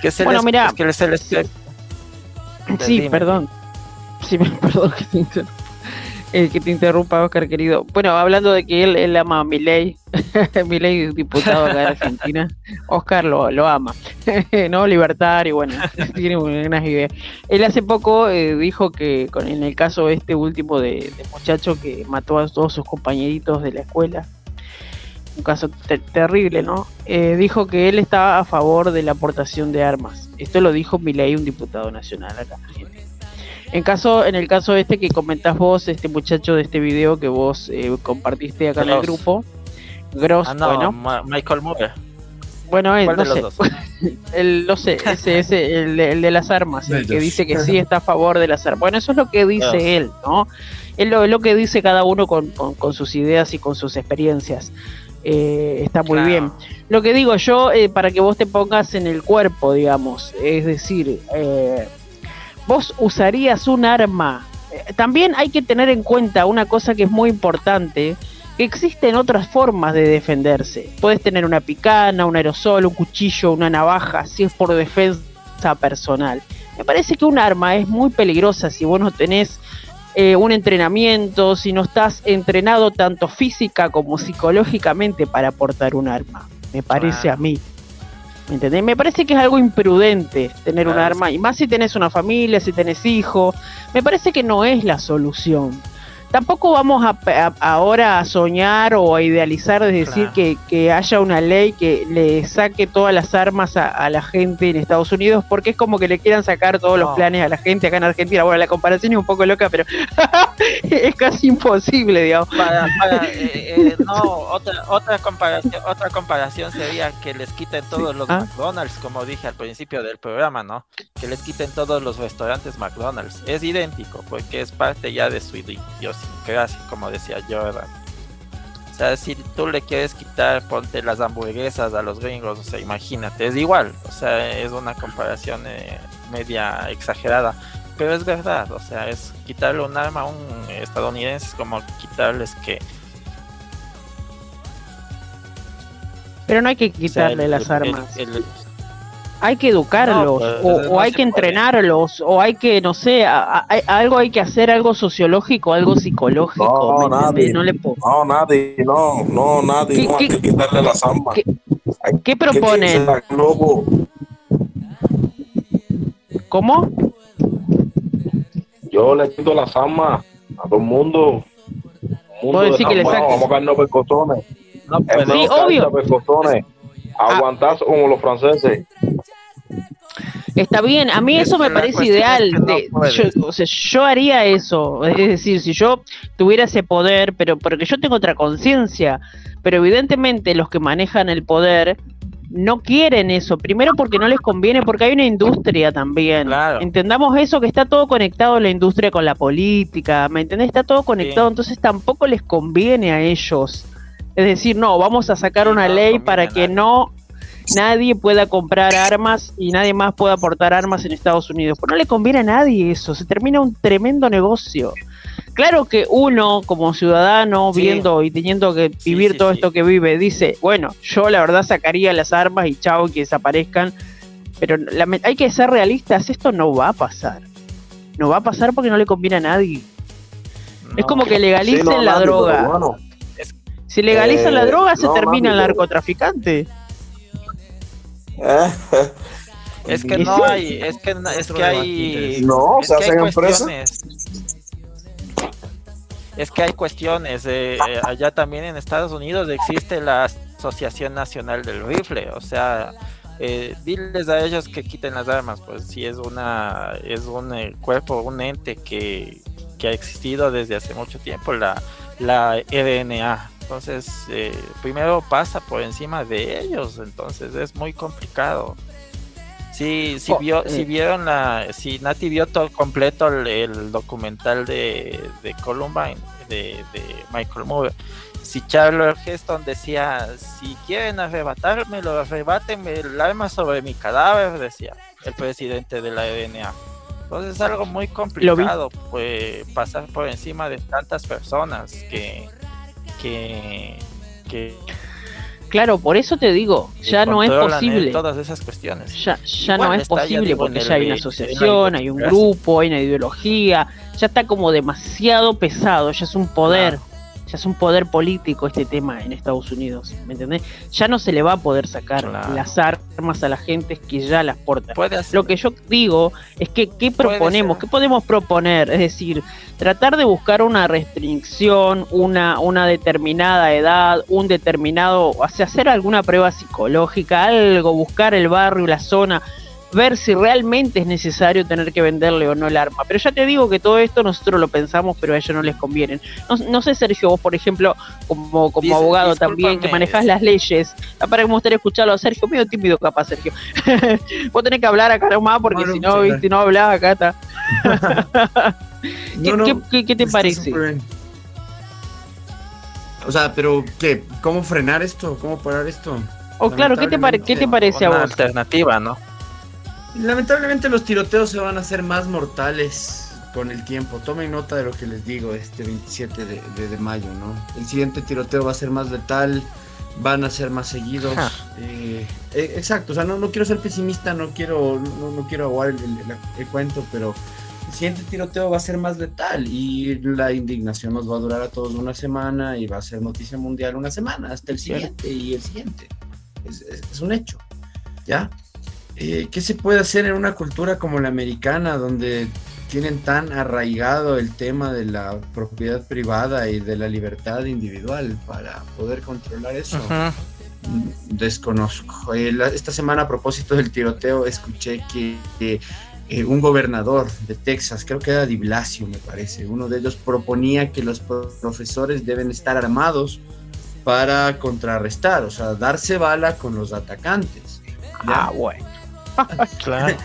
Que se bueno, les, mira, que se les... Sí, perdón. Sí, perdón que te, eh, que te interrumpa, Oscar, querido. Bueno, hablando de que él, él ama a Milei, Milei diputado acá de Argentina, Oscar lo, lo ama, ¿no? Libertario, bueno, tiene buenas ideas. Él hace poco eh, dijo que con, en el caso este último de, de muchacho que mató a todos sus compañeritos de la escuela, un caso terrible, ¿no? Eh, dijo que él estaba a favor de la aportación de armas. Esto lo dijo Milei, un diputado nacional acá. En caso, en el caso este que comentás vos, este muchacho de este video que vos eh, compartiste acá en el grupo, Gross, ah, no, Michael Moore. Bueno, él, no sé. el, no sé, ese, ese el, de las armas, el que dice que sí está a favor de las armas. Bueno, eso es lo que dice él, ¿no? Es lo, lo, que dice cada uno con, con, sus ideas y con sus experiencias. Eh, está muy bien. Lo que digo yo, eh, para que vos te pongas en el cuerpo, digamos, es decir, eh, vos usarías un arma. También hay que tener en cuenta una cosa que es muy importante, que existen otras formas de defenderse. Puedes tener una picana, un aerosol, un cuchillo, una navaja, si es por defensa personal. Me parece que un arma es muy peligrosa si vos no tenés eh, un entrenamiento, si no estás entrenado tanto física como psicológicamente para portar un arma. Me parece a mí. ¿Me entendés? Me parece que es algo imprudente tener un arma, y más si tenés una familia, si tenés hijos. Me parece que no es la solución tampoco vamos a, ahora a soñar o a idealizar de decir que, haya una ley que le saque todas las armas a, la gente en Estados Unidos, porque es como que le quieran sacar todos los planes a la gente acá en Argentina. Bueno, la comparación es un poco loca, pero es casi imposible, digamos. Eh, eh, no, otra, otra, comparación, otra comparación sería que les quiten todos los ah. McDonald's, como dije al principio del programa, ¿no? Que les quiten todos los restaurantes McDonald's. Es idéntico, porque es parte ya de su así como decía Jordan. O sea, si tú le quieres quitar, ponte las hamburguesas a los gringos, o sea, imagínate, es igual, o sea, es una comparación eh, media exagerada, pero es verdad, o sea, es quitarle un arma a un estadounidense, es como quitarles que... Pero no hay que quitarle las armas hay que educarlos pues, o, hay que entrenarlos o hay que no sé algo hay que hacer algo sociológico algo psicológico no nadie. no, le no nadie no no nadie no hay que quitarle la samba. ¿qué, proponen cómo yo le quito la samba a todo el mundo, mundo decir que le vamos a caernos pescozones no, pues, sí, obvio. aguantar como los franceses Está bien, a mí eso me parece ideal. yo, o sea, yo haría eso. Es decir, si yo tuviera ese poder, pero porque yo tengo otra conciencia. Pero evidentemente los que manejan el poder no quieren eso. Primero porque no les conviene, porque hay una industria también. Entendamos eso, que está todo conectado la industria con la política. ¿Me entendés? Está todo conectado, entonces tampoco les conviene a ellos. Es decir, no, vamos a sacar una ley para que no nadie pueda comprar armas y nadie más pueda aportar armas en Estados Unidos. Pues no le conviene a nadie eso, se termina un tremendo negocio. Claro que uno como ciudadano viendo y teniendo que vivir todo esto que vive dice, bueno, yo la verdad sacaría las armas y chao que desaparezcan, pero hay que ser realistas, esto no va a pasar. No va a pasar porque no le conviene a nadie. es como que legalicen la droga. Si legalizan la eh, droga se termina el narcotraficante. es que no hay, es que, es que hay. No, se hacen empresas. Es que hay cuestiones. Eh, eh, allá también en Estados Unidos existe la Asociación Nacional del Rifle. O sea, eh, diles a ellos que quiten las armas. Pues si es una es un eh, cuerpo, un ente que, que, ha existido desde hace mucho tiempo, la, la RNA. Entonces, eh, primero pasa por encima de ellos, entonces es muy complicado. Sí, si, oh, vio, si eh. vieron la, si Nati vio todo completo el, documental de, de Columbine, de, Michael Moore, si Charles Heston decía, si quieren arrebatármelo, arrebátenme el arma sobre mi cadáver, decía el presidente de la DNA. Entonces es algo muy complicado, pues, pasar por encima de tantas personas que, que, Claro, por eso te digo, ya no es posible. Todas esas cuestiones. Ya, ya no es posible porque ya hay una asociación, hay un grupo, hay una ideología, ya está como demasiado pesado, ya es un poder ya es un poder político este tema en Estados Unidos, ¿me entendés? Ya no se le va a poder sacar las armas a la gente que ya las porta. Lo que yo digo es que, ¿qué proponemos? ¿Qué podemos proponer? Es decir, tratar de buscar una restricción, una, una determinada edad, un determinado, o sea, hacer alguna prueba psicológica, algo, buscar el barrio, la zona, ver si realmente es necesario tener que venderle o no el arma. Pero ya te digo que todo esto nosotros lo pensamos, pero a ellos no les conviene. No, sé, Sergio, vos, por ejemplo, como, como abogado también, que manejás las leyes, para que me gustaría escucharlo a Sergio, medio tímido capaz, Sergio. vos tenés que hablar acá nomás, porque si no, si no hablás acá está. ¿Qué, te parece? O sea, pero ¿qué? ¿Cómo frenar esto? ¿Cómo parar esto? O claro, ¿qué te, ¿qué te parece a vos? alternativa, ¿no? Lamentablemente los tiroteos se van a hacer más mortales con el tiempo. Tomen nota de lo que les digo este 27 de, mayo, ¿no? El siguiente tiroteo va a ser más letal, van a ser más seguidos. Eh, eh, exacto, o sea, no, no quiero ser pesimista, no quiero, no, quiero aguar el, cuento, pero el siguiente tiroteo va a ser más letal y la indignación nos va a durar a todos una semana y va a ser noticia mundial una semana, hasta el siguiente y el siguiente. Es, es un hecho, ¿ya? Eh, ¿qué se puede hacer en una cultura como la americana, donde tienen tan arraigado el tema de la propiedad privada y de la libertad individual para poder controlar eso? Desconozco. Eh, esta semana a propósito del tiroteo escuché que eh, un gobernador de Texas, creo que era Di Blasio me parece, uno de ellos proponía que los profesores deben estar armados para contrarrestar, o sea, darse bala con los atacantes. Ah, bueno. claro.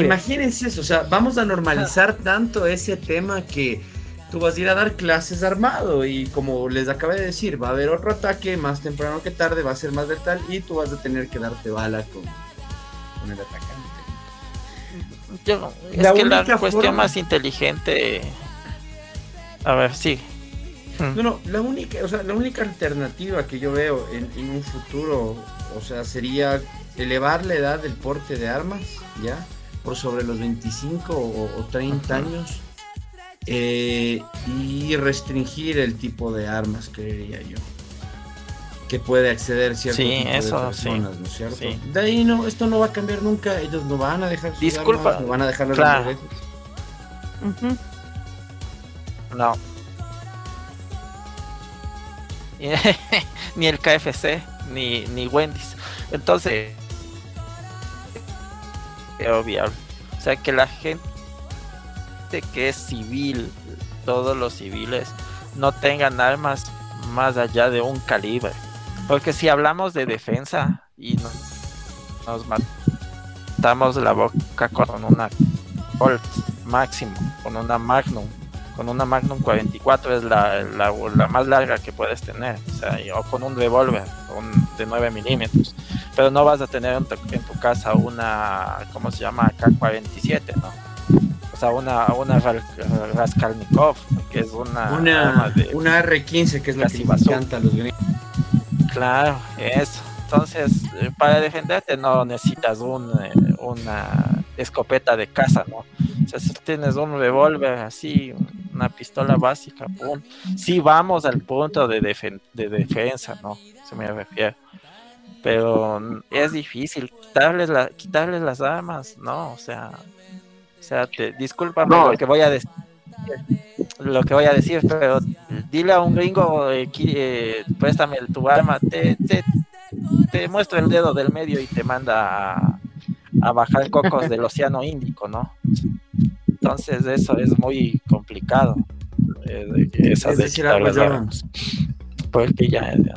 imagínense eso, o sea, vamos a normalizar tanto ese tema que tú vas a ir a dar clases armado y como les acabé de decir, va a haber otro ataque más temprano que tarde, va a ser más letal y tú vas a tener que darte bala con, el atacante. es que la cuestión más inteligente... A ver, sí. No, no, la única, o sea, la única alternativa que yo veo en, en un futuro, o sea, sería elevar la edad del porte de armas, ¿ya? Por sobre los 25 o, 30 años. Eh, y restringir el tipo de armas, creería yo. Que puede acceder cierto sí, tipo eso, de personas, ¿no es cierto? De ahí no, esto no va a cambiar nunca. Ellos no van a dejar sus Disculpa. armas, no van a dejar las claro. No. ni el KFC, ni, ni Wendy's. Entonces, O sea, que la gente que es civil, todos los civiles, no tengan armas más allá de un calibre. Porque si hablamos de defensa y nos, matamos la boca con una Colt máximo, con una Magnum, con una Magnum 44 es la, la, más larga que puedes tener, o, sea, o con un revólver de 9 milímetros pero no vas a tener en tu, casa una, ¿cómo se llama? K-47, ¿no? O sea, una, una Raskalnikov, que es una... Una, una R-15, que es la que me encanta los gringos. Claro, eso. Entonces, eh, para defenderte no necesitas un, eh, una escopeta de casa, ¿no? O sea, si tienes un revólver así, una pistola básica, pum. Sí vamos al punto de, de defensa, ¿no? Se me refiere pero es difícil quitarles, la, quitarles las armas, ¿no? O sea, o sea, te, discúlpame lo que voy a decir, lo que voy a decir, pero dile a un gringo, eh, eh, préstame tu arma, te, te, te muestro el dedo del medio y te manda a, a bajar cocos del océano Índico, ¿no? Entonces eso es muy complicado. Eh, es decir, algo Porque ya, ya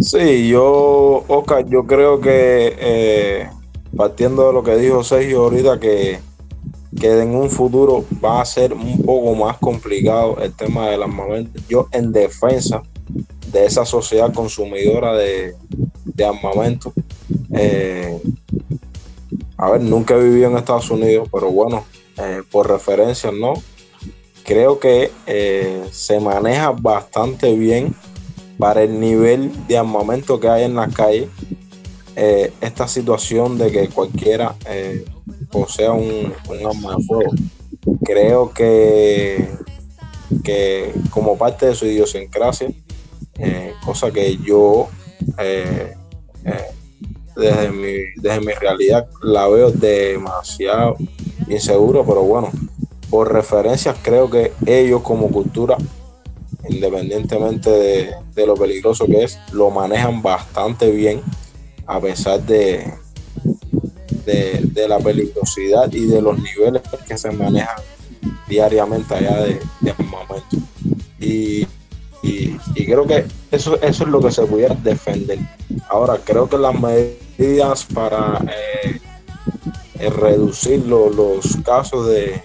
Sí, yo, Oscar, yo creo que eh, partiendo de lo que dijo Sergio ahorita, que, que en un futuro va a ser un poco más complicado el tema del armamento. Yo en defensa de esa sociedad consumidora de, armamento, eh, a ver, nunca he vivido en Estados Unidos, pero bueno, eh, por referencia, ¿no? Creo que se maneja bastante bien para el nivel de armamento que hay en la calle, eh, esta situación de que cualquiera eh, posea un, arma de fuego. Creo que, que como parte de su idiosincrasia, eh, cosa que yo desde, mi, desde mi realidad la veo demasiado inseguro, pero bueno, por referencias creo que ellos como cultura independientemente de, lo peligroso que es, lo manejan bastante bien. a pesar de, de, la peligrosidad y de los niveles que se manejan diariamente allá de, de momento Y, creo que eso, eso es lo que se pudiera defender. Ahora, creo que las medidas para eh, eh, reducir los casos de,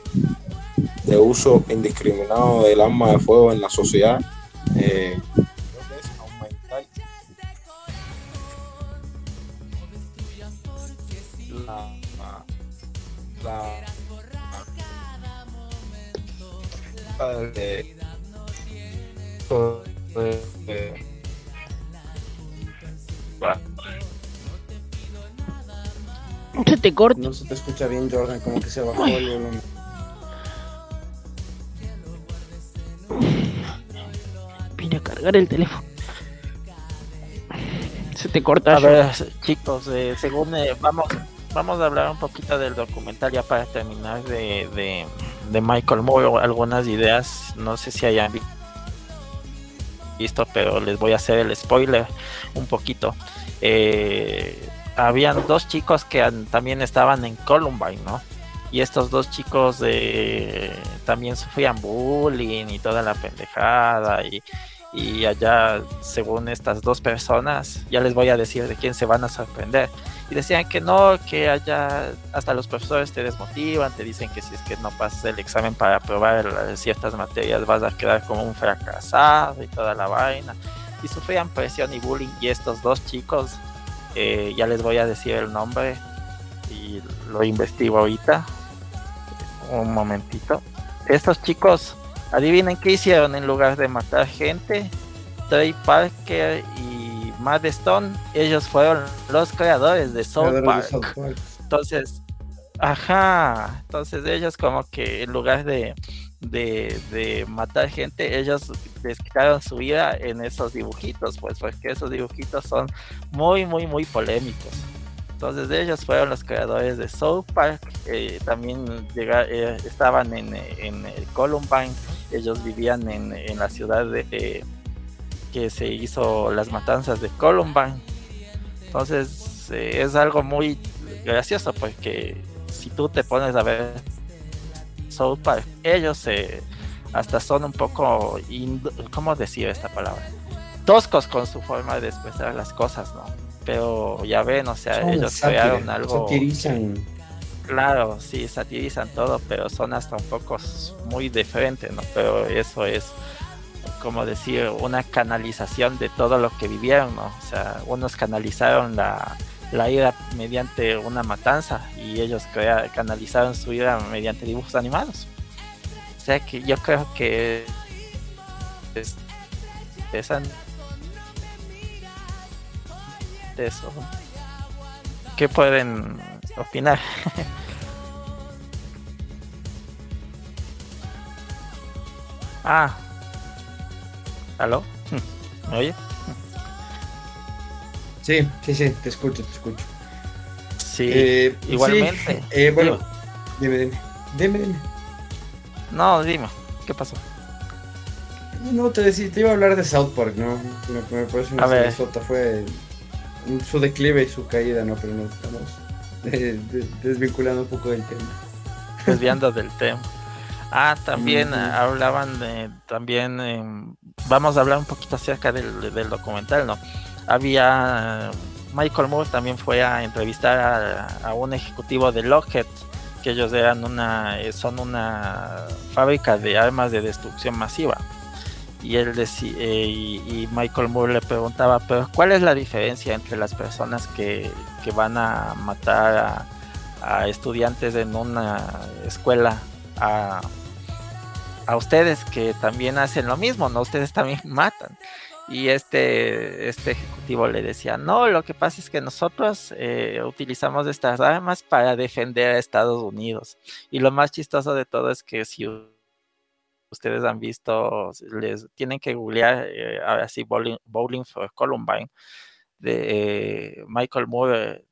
de uso indiscriminado del arma de fuego en la sociedad eh, se te corta. No se te escucha bien, Jordan, como que se bajó el volumen. Vine a cargar el teléfono. Se te corta. A ver, chicos, eh, según eh, vamos vamos a hablar un poquito del documental ya para terminar de, de, Michael Moore, algunas ideas, no sé si hayan visto, pero les voy a hacer el spoiler un poquito. Eh, habían dos chicos que también estaban en Columbine, ¿no? Y estos dos chicos de, también sufrían bullying y toda la pendejada y, y allá, según estas dos personas, ya les voy a decir de quién se van a sorprender y decían que no, que allá hasta los profesores te desmotivan, te dicen que si es que no pasas el examen para aprobar ciertas materias vas a quedar como un fracasado y toda la vaina. Y sufrían presión y bullying y estos dos chicos, eh, ya les voy a decir el nombre y lo investigo ahorita. Un momentito. Estos chicos, adivinen qué hicieron en lugar de matar gente. Trey Parker y Matt Stone, ellos fueron los creadores de South Park. Entonces, ajá, entonces ellos como que en lugar de, de, matar gente, ellos les quitaron su vida en esos dibujitos, pues porque esos dibujitos son muy, muy, muy polémicos. Entonces ellos fueron los creadores de South Park, eh, también eh, estaban en, en, Columbine, ellos vivían en, en la ciudad de, que se hizo las matanzas de Columbine. Entonces eh, es algo muy gracioso porque si tú te pones a ver South Park, ellos eh, hasta son un poco, ¿cómo decir esta palabra? Toscos con su forma de expresar las cosas, ¿no? Pero ya ven, o sea, ellos crearon algo... Satirizan. Claro, sí, satirizan todo, pero son hasta un poco muy diferentes, ¿no? Pero eso es como decir, una canalización de todo lo que vivieron, ¿no? O sea, unos canalizaron la, la ira mediante una matanza y ellos canalizaron su ira mediante dibujos animados. O sea que yo creo que es interesante de eso. ¿Qué pueden opinar? ah, ¿Aló? ¿Me oye? Sí, sí, sí, te escucho, te escucho. Sí, eh, igualmente. eh, bueno, dime, dime, dime, dime. No, dime, ¿qué pasó? No, te decía, te iba a hablar de South Park, ¿no? Me, me parece una fue su declive y su caída, ¿no? Pero nos estamos desvinculando un poco del tema. Desviando del tema. Ah, también hablaban de, también, em, vamos a hablar un poquito acerca del, del, documental, ¿no? Había, Michael Moore también fue a entrevistar a, un ejecutivo de Lockheed, que ellos eran una, eh, son una fábrica de armas de destrucción masiva. Y él decía, eh, y, Michael Moore le preguntaba, pero ¿cuál es la diferencia entre las personas que, que van a matar a, estudiantes en una escuela a, a ustedes que también hacen lo mismo, ¿no? Ustedes también matan. Y este, este ejecutivo le decía, no, lo que pasa es que nosotros eh, utilizamos estas armas para defender a Estados Unidos. Y lo más chistoso de todo es que si ustedes han visto, les tienen que googlear, eh, ahora sí, Bowling, for Columbine, de eh, Michael Moore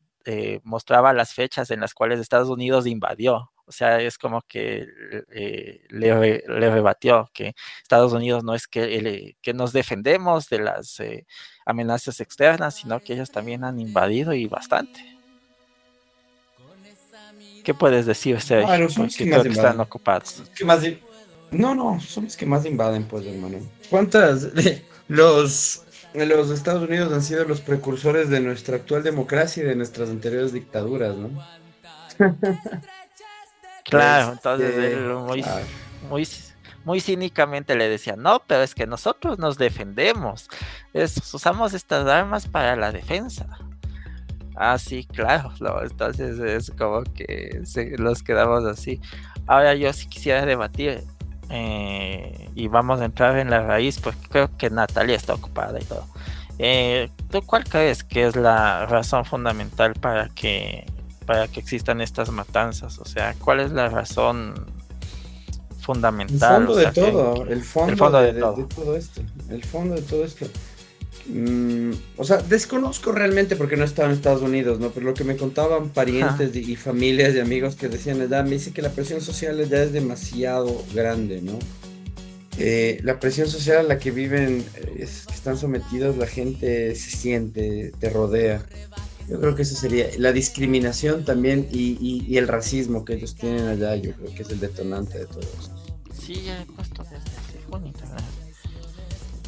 mostraba las fechas en las cuales Estados Unidos invadió O sea, es como que eh, le, rebatió que Estados Unidos no es que, que nos defendemos de las eh, amenazas externas, sino que ellos también han invadido y bastante. ¿Qué puedes decir, Sergio? Bueno, son que, están ocupados. No, no, son los que más invaden, pues, hermano. ¿Cuántas? Los, los Estados Unidos han sido los precursores de nuestra actual democracia y de nuestras anteriores dictaduras, ¿no? Claro, entonces él muy, muy, muy cínicamente le decía, no, pero es que nosotros nos defendemos, usamos estas armas para la defensa. Ah, sí, claro, entonces es como que se, los quedamos así. Ahora yo sí quisiera debatir eh, y vamos a entrar en la raíz porque creo que Natalia está ocupada y todo. Eh, ¿Tú cuál crees que es la razón fundamental para que para que existan estas matanzas? O sea, ¿cuál es la razón fundamental? El fondo de todo, el fondo, de, todo. esto, el fondo de todo esto. Mm, o sea, desconozco realmente porque no he estado en Estados Unidos, ¿no? Pero lo que me contaban parientes y familias y amigos que decían, me dice que la presión social ya es demasiado grande, ¿no? Eh, la presión social a la que viven, eh, es, que están sometidos, la gente se siente, te rodea. Yo creo que eso sería la discriminación también y, el racismo que ellos tienen allá, yo creo que es el detonante de todo eso. Sí, ya he puesto desde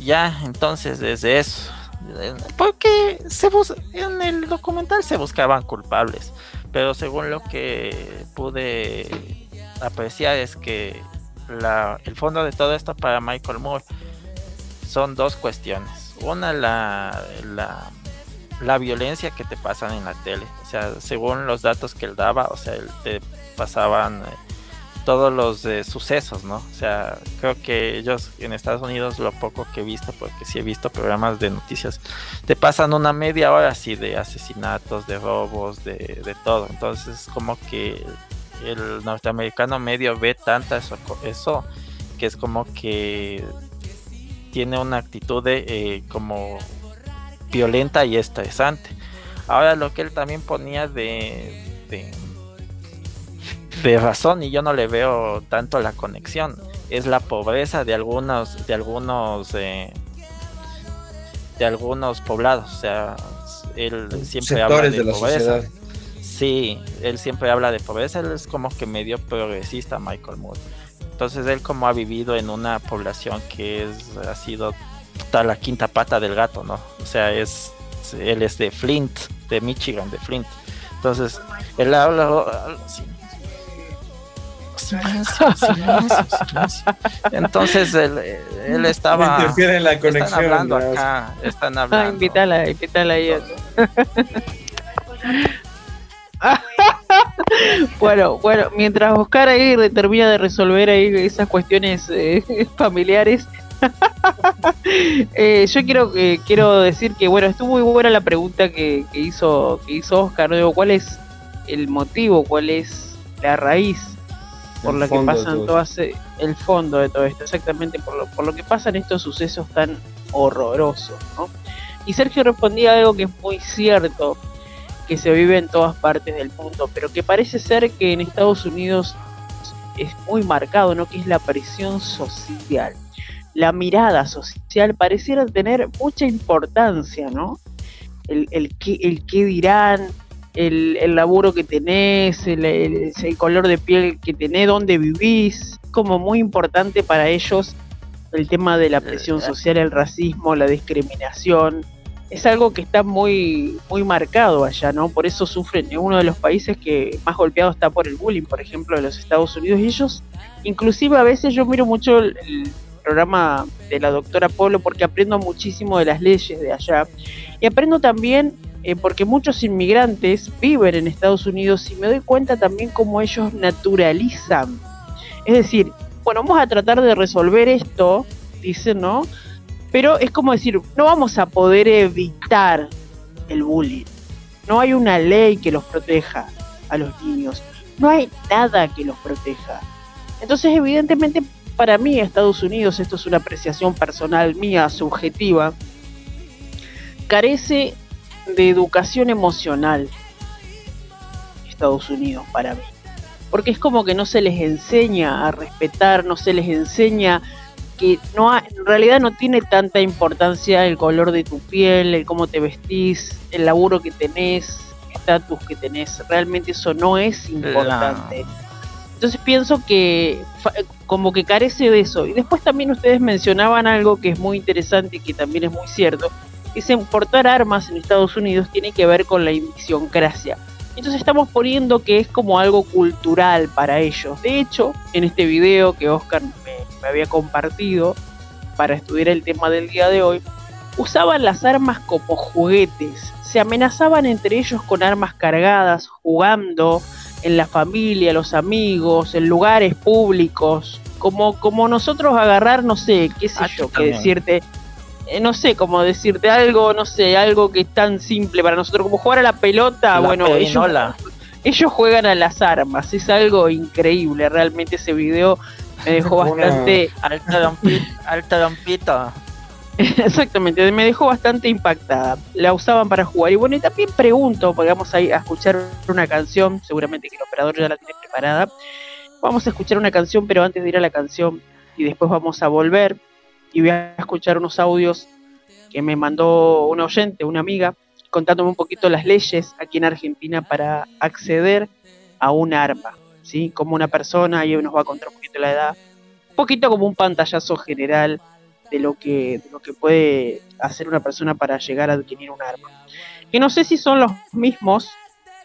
Ya, entonces desde eso. Porque se en el documental se buscaban culpables, pero según lo que pude apreciar es que la, el fondo de todo esto para Michael Moore son dos cuestiones. Una, la, la la violencia que te pasan en la tele. O sea, según los datos que él daba, o sea, él te pasaban eh, todos los eh, sucesos, ¿no? O sea, creo que ellos en Estados Unidos, lo poco que he visto, porque sí he visto programas de noticias, te pasan una media hora así de asesinatos, de robos, de, de todo. Entonces, como que el norteamericano medio ve tanta eso, eso que es como que tiene una actitud de eh, como violenta y estresante. Ahora lo que él también ponía de, de, razón y yo no le veo tanto la conexión. Es la pobreza de algunos de algunos eh, de algunos poblados. O sea él siempre habla de, pobreza. sí él siempre habla de pobreza. Él es como que medio progresista Michael Moore. Entonces él como ha vivido en una población que es ha sido está la quinta pata del gato, ¿no? O sea, es él es de Flint, de Michigan, de Flint. Entonces, él habla Entonces él, él estaba en la conexión, están hablando acá, están hablando. Ah, invítala, bueno, bueno, mientras Oscar ahí termina de resolver ahí esas cuestiones eh, familiares, eh, yo quiero eh, quiero decir que bueno estuvo muy buena la pregunta que, hizo que hizo Oscar cuál es el motivo cuál es la raíz por la que pasan todas eh, el fondo de todo esto exactamente por lo, por lo que pasan estos sucesos tan horrorosos y Sergio respondía algo que es muy cierto que se vive en todas partes del mundo pero que parece ser que en Estados Unidos es muy marcado no que es la presión social. La mirada social pareciera tener mucha importancia, ¿no? El, el, qué, el qué dirán, el, el, laburo que tenés, el, el, color de piel que tenés, dónde vivís, como muy importante para ellos el tema de la presión social, el racismo, la discriminación. Es algo que está muy, muy marcado allá, ¿no? Por eso sufren en uno de los países que más golpeado está por el bullying, por ejemplo, de los Estados Unidos. Y ellos, inclusive a veces yo miro mucho el, programa de la doctora Polo porque aprendo muchísimo de las leyes de allá y aprendo también eh, porque muchos inmigrantes viven en Estados Unidos y me doy cuenta también cómo ellos naturalizan. Es decir, bueno, vamos a tratar de resolver esto, dicen, ¿no? Pero es como decir, no vamos a poder evitar el bullying. No hay una ley que los proteja a los niños. No hay nada que los proteja. Entonces, evidentemente, para mí Estados Unidos, esto es una apreciación personal mía, subjetiva, carece de educación emocional. Estados Unidos para mí. porque es como que no se les enseña a respetar, no se les enseña que no en realidad no tiene tanta importancia el color de tu piel, el cómo te vestís, el laburo que tenés, el estatus que tenés, realmente eso no es importante. Entonces pienso que como que carece de eso. Y después también ustedes mencionaban algo que es muy interesante y que también es muy cierto. Es importar armas en Estados Unidos tiene que ver con la idiosincrasia. Entonces estamos poniendo que es como algo cultural para ellos. De hecho, en este video que Oscar me había compartido para estudiar el tema del día de hoy, usaban las armas como juguetes. Se amenazaban entre ellos con armas cargadas, jugando, en la familia, los amigos, en lugares públicos, como, como nosotros agarrar, no sé, qué sé ah, yo, que decirte, eh, no sé, como decirte algo, no sé, algo que es tan simple para nosotros, como jugar a la pelota, bueno, ellos, ellos, juegan a las armas, es algo increíble, realmente ese video me dejó bastante... alta dompita. Exactamente, me dejó bastante impactada. La usaban para jugar. Y bueno, y también pregunto, porque vamos a, a escuchar una canción, seguramente que el operador ya la tiene preparada. Vamos a escuchar una canción, pero antes de ir a la canción y después vamos a volver y voy a escuchar unos audios que me mandó una oyente, una amiga, contándome un poquito las leyes aquí en Argentina para acceder a un arma, ¿sí? Como una persona, y nos va a contar un poquito la edad, un poquito como un pantallazo general de lo que, lo que puede hacer una persona para llegar a adquirir un arma. Que no sé si son los mismos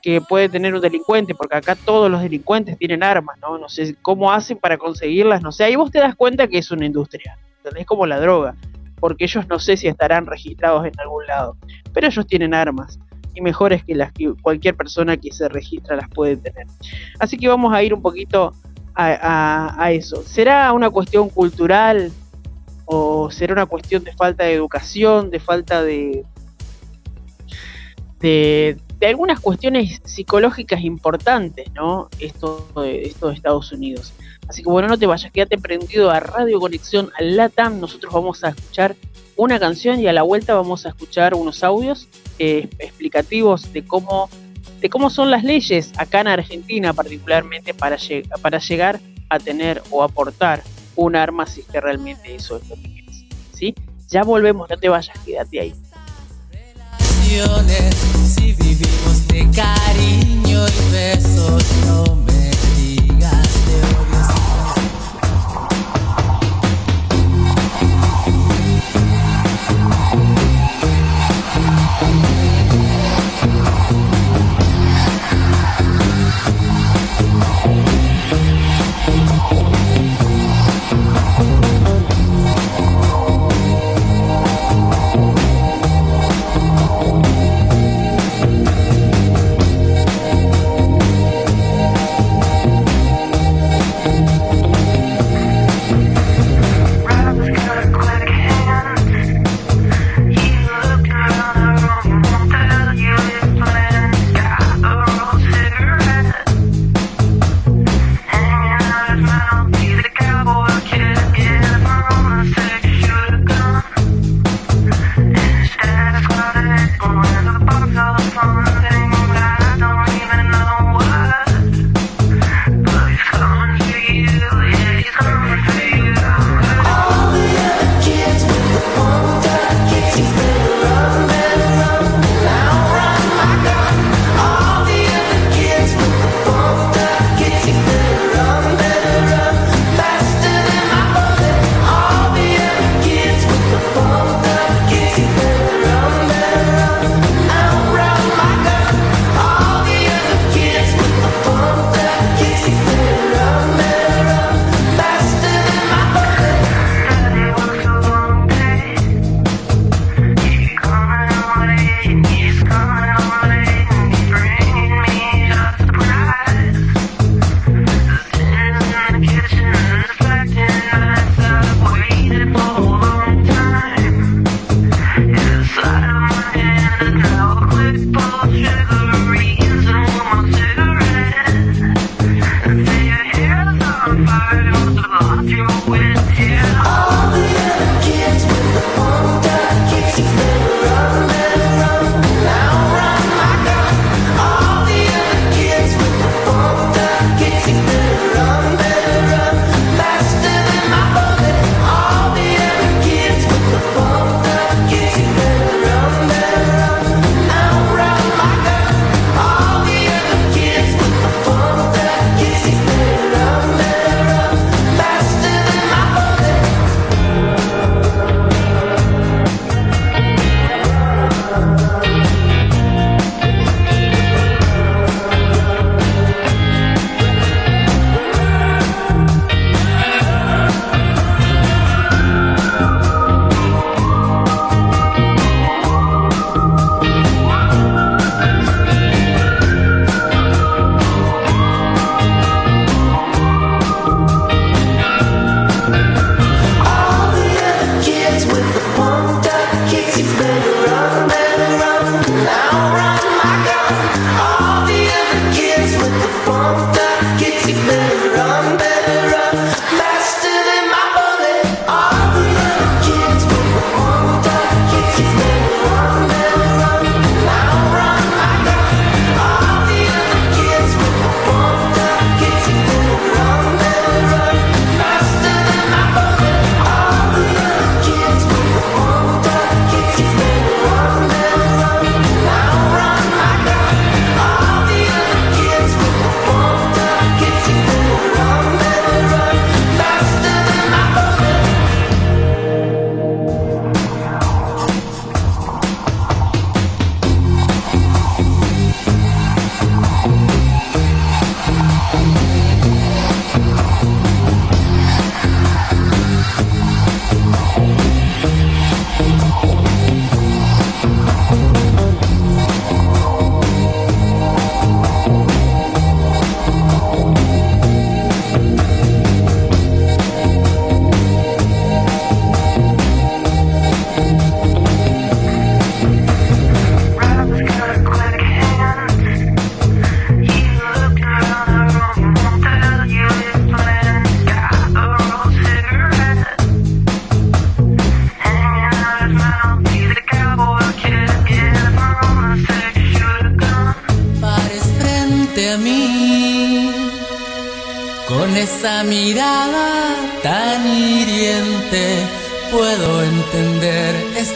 que puede tener un delincuente, porque acá todos los delincuentes tienen armas, ¿no? No sé cómo hacen para conseguirlas, no sé, ahí vos te das cuenta que es una industria, es como la droga, porque ellos no sé si estarán registrados en algún lado, pero ellos tienen armas y mejores que las que cualquier persona que se registra las puede tener. Así que vamos a ir un poquito a eso. ¿Será una cuestión cultural? o será una cuestión de falta de educación, de falta de, de, algunas cuestiones psicológicas importantes, ¿no? Esto de, esto de Estados Unidos. Así que bueno, no te vayas, quédate prendido a Radio Conexión LATAM. Nosotros vamos a escuchar una canción y a la vuelta vamos a escuchar unos audios eh, explicativos de cómo, de cómo son las leyes acá en Argentina, particularmente para, para llegar a tener o aportar un arma si es que realmente eso es lo que quieres. ¿Sí? Ya volvemos, no te vayas, quédate ahí. Si vivimos de cariño y besos, no me digas de esa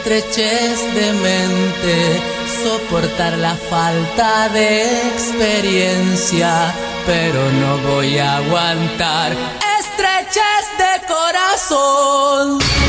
estrechez de mente, soportar la falta de experiencia, pero no voy a aguantar estrechez de corazón.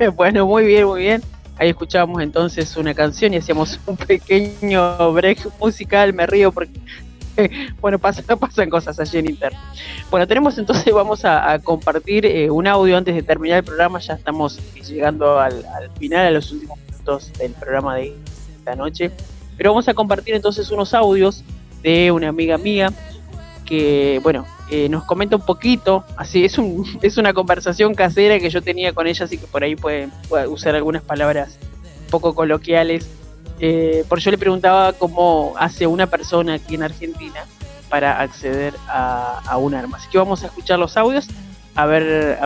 Bueno, muy bien, muy bien. Ahí escuchábamos entonces una canción y hacíamos un pequeño break musical. Me río porque, bueno, pasan, cosas allí en internet. Bueno, tenemos entonces, vamos a, compartir eh, un audio antes de terminar el programa. Ya estamos llegando al, final, a los últimos minutos del programa de esta noche. Pero vamos a compartir entonces unos audios de una amiga mía que, bueno, eh, nos comenta un poquito, así es, un, es una conversación casera que yo tenía con ella, así que por ahí puede, usar algunas palabras poco coloquiales. Eh, por yo le preguntaba cómo hace una persona aquí en Argentina para acceder a, un arma. Así que vamos a escuchar los audios, a ver...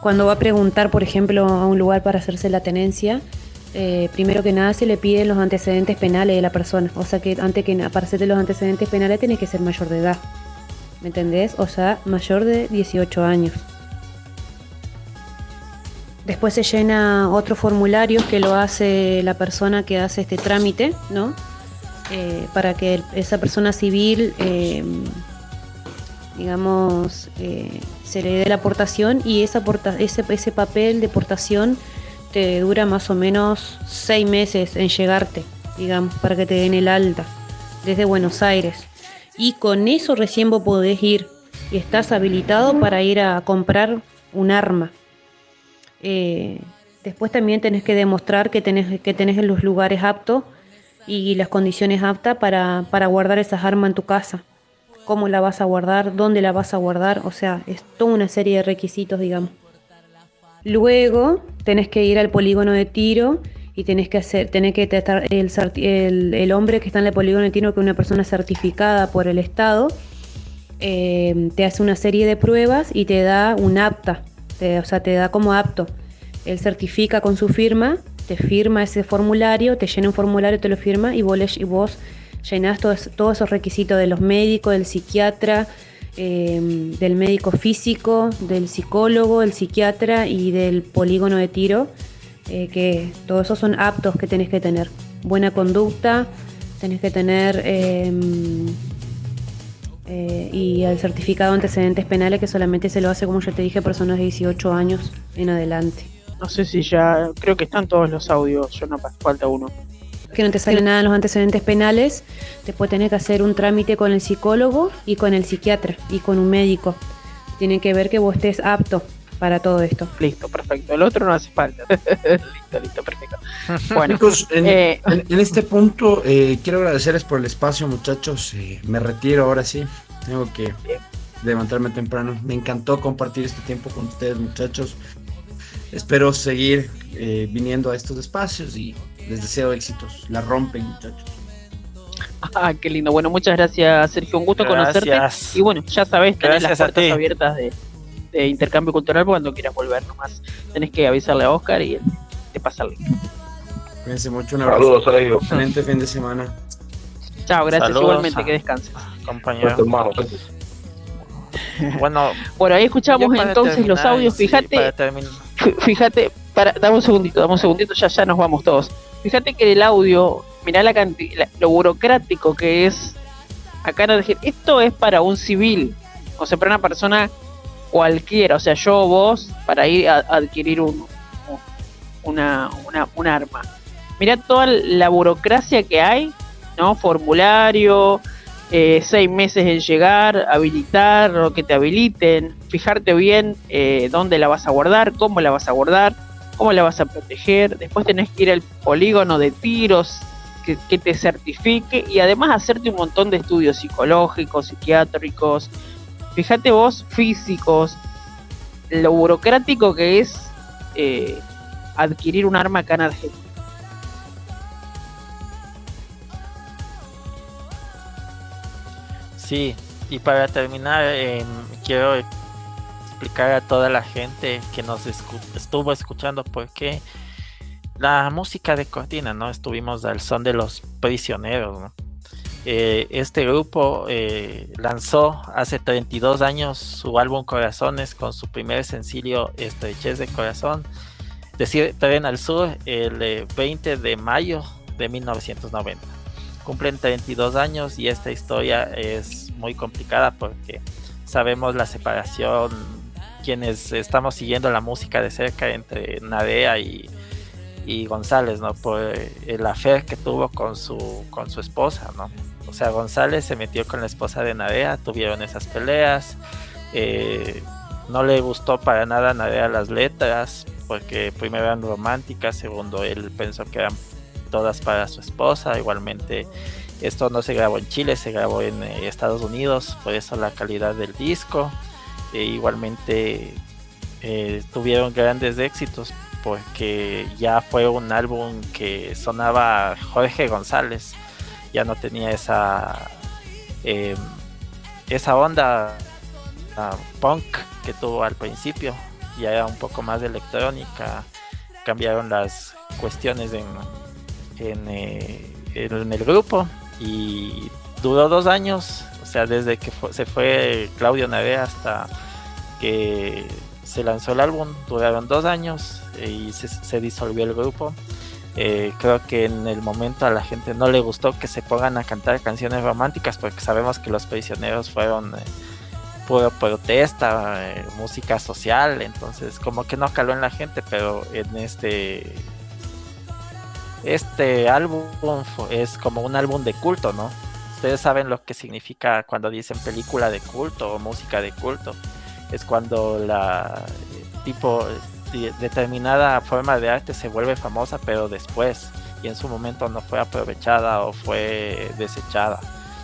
Cuando va a preguntar, por ejemplo, a un lugar para hacerse la tenencia, eh, primero que nada se le piden los antecedentes penales de la persona. O sea que antes que para hacerte los antecedentes penales tiene que ser mayor de edad. ¿Me entendés? O sea, mayor de 18 años. Después se llena otro formulario que lo hace la persona que hace este trámite, ¿no? eh, para que esa persona civil, em, digamos, eh, se le dé la aportación y esa ese, ese papel de aportación te dura más o menos seis meses en llegarte, digamos, para que te den el alta desde Buenos Aires. Y con eso recién vos podés ir y estás habilitado para ir a comprar un arma. Eh, después también tenés que demostrar que tenés, que tenés los lugares aptos y las condiciones aptas para, para guardar esas armas en tu casa. Cómo la vas a guardar, dónde la vas a guardar, o sea, es toda una serie de requisitos, digamos. Luego tenés que ir al polígono de tiro y tenés que hacer, tenés que tratar el, el, el, hombre que está en el polígono tiro, que una persona certificada por el Estado, eh, te hace una serie de pruebas y te da un apta, o sea, te da como apto. Él certifica con su firma, te firma ese formulario, te llena un formulario, te lo firma y vos, y vos llenás todos, todos esos requisitos de los médicos, del psiquiatra, em, del médico físico, del psicólogo, el psiquiatra y del polígono de tiro, eh, que todos esos son aptos que tenés que tener. Buena conducta, tenés que tener em, eh, y el certificado de antecedentes penales que solamente se lo hace, como ya te dije, personas de 18 años en adelante. No sé si ya, creo que están todos los audios, yo no falta uno. Que no te sale nada en los antecedentes penales, después tenés que hacer un trámite con el psicólogo y con el psiquiatra y con un médico. Tiene que ver que vos estés apto para todo esto. Listo, perfecto. El otro no hace falta. listo, listo, perfecto. Bueno, eh, en, este punto eh, quiero agradecerles por el espacio, muchachos. Eh, me retiro ahora sí. Tengo que levantarme temprano. Me encantó compartir este tiempo con ustedes, muchachos. Espero seguir viniendo a estos espacios y les deseo éxitos. La rompen, muchachos. Ah, qué lindo. Bueno, muchas gracias, Sergio. Un gusto conocerte. Y bueno, ya sabes, tenés las puertas abiertas de, de intercambio cultural cuando quieras volver nomás. Tenés que avisarle a Oscar y te pasa el link. Cuídense mucho, un abrazo. Saludos, Excelente fin de semana. Chao, gracias igualmente, que descanses. Compañero. Bueno, bueno, ahí escuchamos entonces los audios. Fíjate, fíjate, para, dame un segundito, dame un segundito, ya ya nos vamos todos. Fíjate que el audio, mirá la, cantidad, lo burocrático que es acá en decir, esto es para un civil, o sea, para una persona cualquiera, o sea, yo vos, para ir a, adquirir un, una, una, un arma. Mirá toda la burocracia que hay, ¿no? Formulario, eh, seis meses en llegar, habilitar o que te habiliten, fijarte bien eh, dónde la vas a guardar, cómo la vas a guardar, cómo la vas a proteger. Después tenés que ir al polígono de tiros que te certifique y además hacerte un montón de estudios psicológicos, psiquiátricos, fíjate vos, físicos, lo burocrático que es eh, adquirir un arma acá en. Sí, y para terminar, em, quiero explicar a toda la gente que nos estuvo escuchando por qué la música de cortina, ¿no? Estuvimos al son de los prisioneros, ¿no? Eh, este grupo eh, lanzó hace 32 años su álbum Corazones con su primer sencillo Estrechez de Corazón. Decir Tren al Sur el 20 de mayo de 1990. Cumplen 32 años y esta historia es muy complicada porque sabemos la separación, quienes estamos siguiendo la música de cerca entre Nadea y, y González, ¿no? Por el afer que tuvo con su, con su esposa, ¿no? O sea, González se metió con la esposa de Nadea, tuvieron esas peleas. Eh, no le gustó para nada a Nadea las letras, porque primero eran románticas, segundo él pensó que eran todas para su esposa. Igualmente, esto no se grabó en Chile, se grabó en eh, Estados Unidos, por eso la calidad del disco. E igualmente eh, tuvieron grandes éxitos porque ya fue un álbum que sonaba Jorge González ya no tenía esa em, esa onda ah, punk que tuvo al principio. Ya era un poco más electrónica cambiaron las cuestiones en, en, eh, el grupo y duró dos años. O sea desde que se fue Claudio Nave hasta que se lanzó el álbum duraron dos años y se disolvió el grupo Eh, creo que en el momento a la gente no le gustó que se pongan a cantar canciones románticas porque sabemos que los prisioneros fueron eh, protesta, eh, música social, entonces como que no caló en la gente, pero en este este álbum es como un álbum de culto, ¿no? Ustedes saben lo que significa cuando dicen película de culto o música de culto. Es cuando la tipo determinada forma de arte se vuelve famosa, pero después y en su momento no fue aprovechada o fue desechada.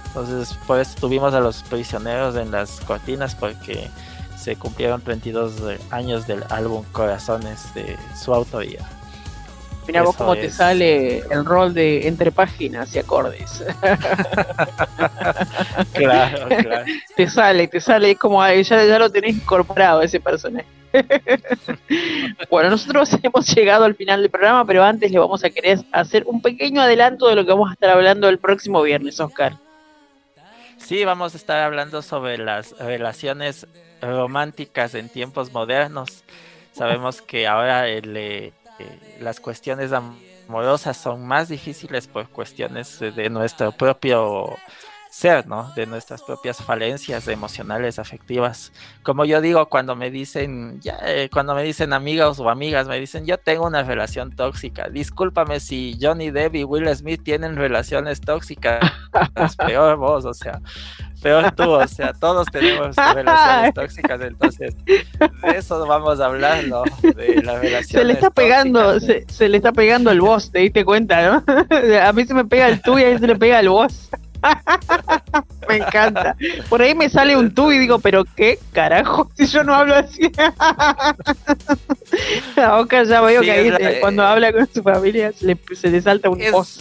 Entonces, por eso tuvimos a los prisioneros en las cortinas porque se cumplieron 32 años del álbum Corazones de su autoría. Mira vos cómo te sale el rol de entre páginas y acordes. claro, claro. Te sale, te sale, es como ya, ya lo tenés incorporado ese personaje. bueno, nosotros hemos llegado al final del programa, pero antes le vamos a querer hacer un pequeño adelanto de lo que vamos a estar hablando el próximo viernes, Oscar. Sí, vamos a estar hablando sobre las relaciones románticas en tiempos modernos. Sabemos que ahora el, eh, las cuestiones amorosas son más difíciles por cuestiones de nuestro propio ser, ¿no? De nuestras propias falencias emocionales, afectivas. Como yo digo cuando me dicen, ya, eh, cuando me dicen amigos o amigas, me dicen, yo tengo una relación tóxica. Discúlpame si Johnny Depp y Will Smith tienen relaciones tóxicas. es peor vos, o sea, peor tú, o sea, todos tenemos relaciones tóxicas, entonces de eso vamos a hablar, ¿no? De las relaciones Se le está pegando, se, le está pegando el voz, te diste cuenta, ¿no? a mí se me pega el tú y a él se le pega el voz. me encanta. Por ahí me sale un tú y digo, pero qué carajo, si yo no hablo así. A Oscar ya veo que ahí eh, cuando habla con su familia se le, salta un voz.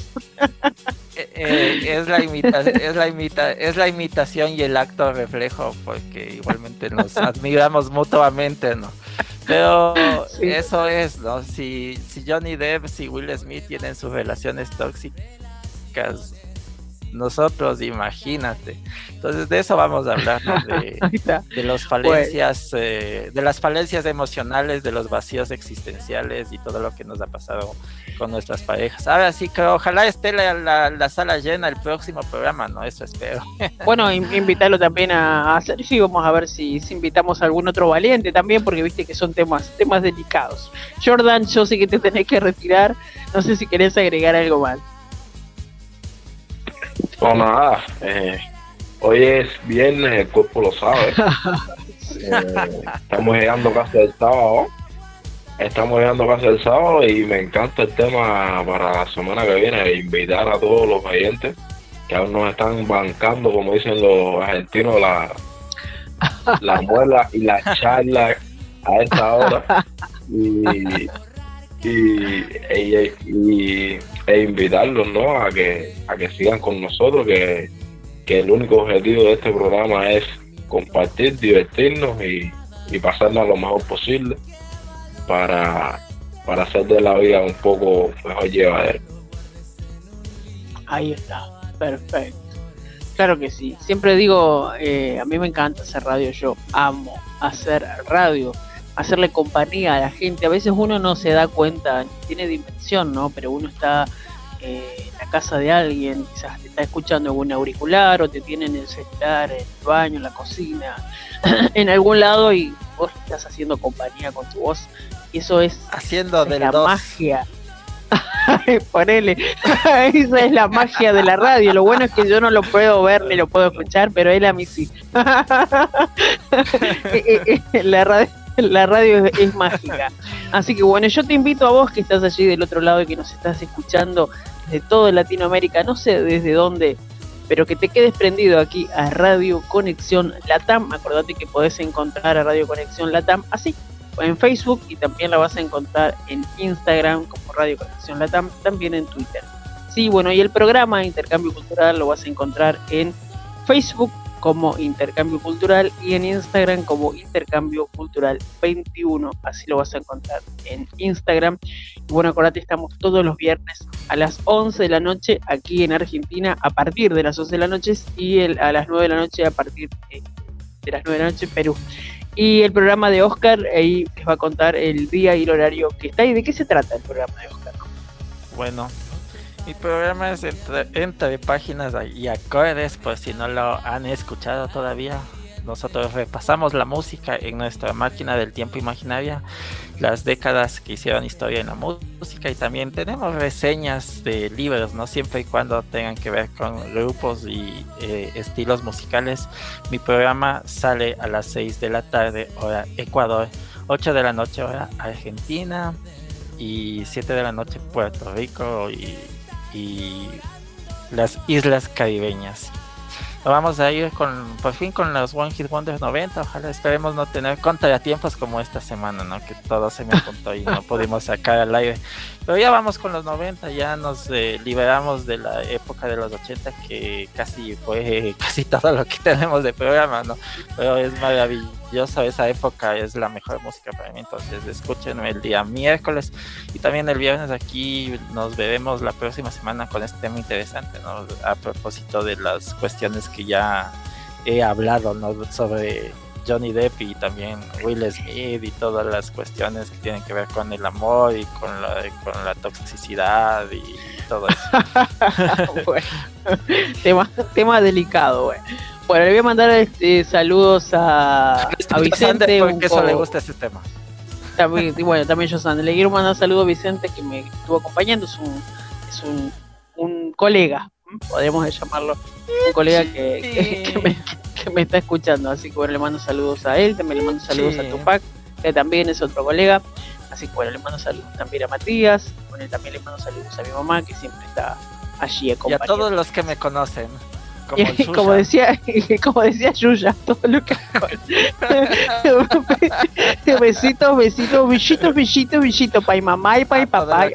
Eh, eh, es, la es, la imita, es la imitación y el acto reflejo, porque igualmente nos admiramos mutuamente, ¿no? Pero eso es, ¿no? Si, si Johnny Depp, si Will Smith tienen sus relaciones tóxicas, nosotros, imagínate. Entonces de eso vamos a hablar, de, de los falencias, eh, de las falencias emocionales, de los vacíos existenciales y todo lo que nos ha pasado con nuestras parejas. Ahora sí que ojalá esté la, la, sala llena el próximo programa, ¿no? Eso espero. Bueno, invitarlo también a, hacer sí, vamos a ver si, si, invitamos a algún otro valiente también, porque viste que son temas, temas delicados. Jordan, yo sé que te tenés que retirar, no sé si querés agregar algo más. No, nada. Eh, hoy es viernes, el cuerpo lo sabe. Eh, estamos llegando casi al sábado. Estamos llegando casi al sábado y me encanta el tema para la semana que viene. Invitar a todos los oyentes que aún nos están bancando, como dicen los argentinos, la, la muela y la charla a esta hora. Y, y, y, e invitarlos ¿no? a que a que sigan con nosotros que, el único objetivo de este programa es compartir divertirnos y, y pasarnos lo mejor posible para, para hacer de la vida un poco mejor llevadera ahí está perfecto. Claro que sí. Siempre digo eh, a mí me encanta hacer radio yo amo hacer radio hacerle compañía a la gente. A veces uno no se da cuenta, tiene dimensión, ¿no? Pero uno está eh, en la casa de alguien, quizás te está escuchando en un auricular o te tiene en el celular, en el baño, en la cocina, en algún lado y vos estás haciendo compañía con tu voz. Y eso es, haciendo de la magia. Ponele, esa es la magia de la radio. Lo bueno es que yo no lo puedo ver ni lo puedo escuchar, pero él a mí sí. La radio la radio es, mágica. Así que bueno, yo te invito a vos que estás allí del otro lado y que nos estás escuchando de todo Latinoamérica, no sé desde dónde, pero que te quedes prendido aquí a Radio Conexión Latam. Acordate que podés encontrar a Radio Conexión Latam así en Facebook y también la vas a encontrar en Instagram como Radio Conexión Latam, también en Twitter. Sí, bueno, y el programa Intercambio Cultural lo vas a encontrar en Facebook como Intercambio Cultural y en Instagram como Intercambio Cultural 21. Así lo vas a encontrar en Instagram. Y bueno, acordate, estamos todos los viernes a las 11 de la noche aquí en Argentina, a partir de las 11 de la noche y a las 9 de la noche a partir de, las 9 de la noche en Perú. Y el programa de Oscar, ahí les va a contar el día y el horario que está. ¿Y de qué se trata el programa de Oscar? Bueno, mi programa es entre, entre páginas y acordes, por si no lo han escuchado todavía. Nosotros repasamos la música en nuestra máquina del tiempo imaginaria, las décadas que hicieron historia en la música y también tenemos reseñas de libros, no siempre y cuando tengan que ver con grupos y eh, estilos musicales. Mi programa sale a las 6 de la tarde, hora Ecuador, 8 de la noche, hora Argentina y 7 de la noche Puerto Rico y, y las islas caribeñas vamos a ir con por fin con los One Hit Wonders 90. Ojalá esperemos no tener contratiempos como esta semana, ¿no? Que todo se me apuntó y no pudimos sacar al aire. Pero ya vamos con los 90, ya nos eh, liberamos de la época de los 80 que casi fue casi todo lo que tenemos de programa, ¿no? Pero es maravilloso, esa época es la mejor música para mí, entonces escúchenme el día miércoles y también el viernes aquí nos veremos la próxima semana con este tema interesante, ¿no? A propósito de las cuestiones que ya he hablado, ¿no? Sobre Johnny Depp y también Will Smith y todas las cuestiones que tienen que ver con el amor y con la, con la toxicidad y todo eso. tema, tema delicado, güey. Bueno, le voy a mandar este, saludos a, a Vicente. Porque eso le gusta ese tema. También, bueno, también yo Le quiero mandar saludos a Vicente que me estuvo acompañando. Es un, es un, un colega, podemos llamarlo, un colega que, que, me, me está escuchando. Así que bueno, le mando saludos a él, también le mando saludos a Tupac, que también es otro colega. Así que bueno, le mando saludos también a Matías, bueno, también le mando saludos a mi mamá, que siempre está allí acompañando. Y a todos los que me conocen. Como, como, decía como decía Yuya todo lo que besitos besitos besitos besitos besitos pa mamá y pa papá.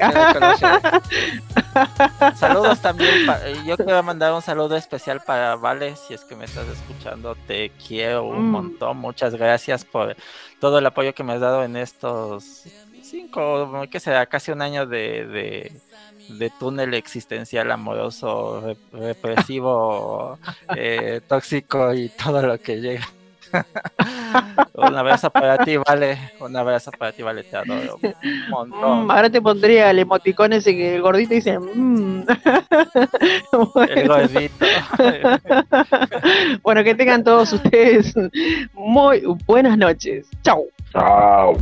saludos también yo quiero mandar un saludo especial para Vale si es que me estás escuchando te quiero un mm. montón muchas gracias por todo el apoyo que me has dado en estos cinco que será casi un año de de túnel existencial amoroso, represivo, eh, tóxico y todo lo que llega. un abrazo para ti, vale. Un abrazo para ti, vale. Te adoro. Un montón. Mm, ahora te pondría el emoticón ese que el gordito dice. Mm. El gordito. bueno, que tengan todos ustedes muy buenas noches. Chao. Chao.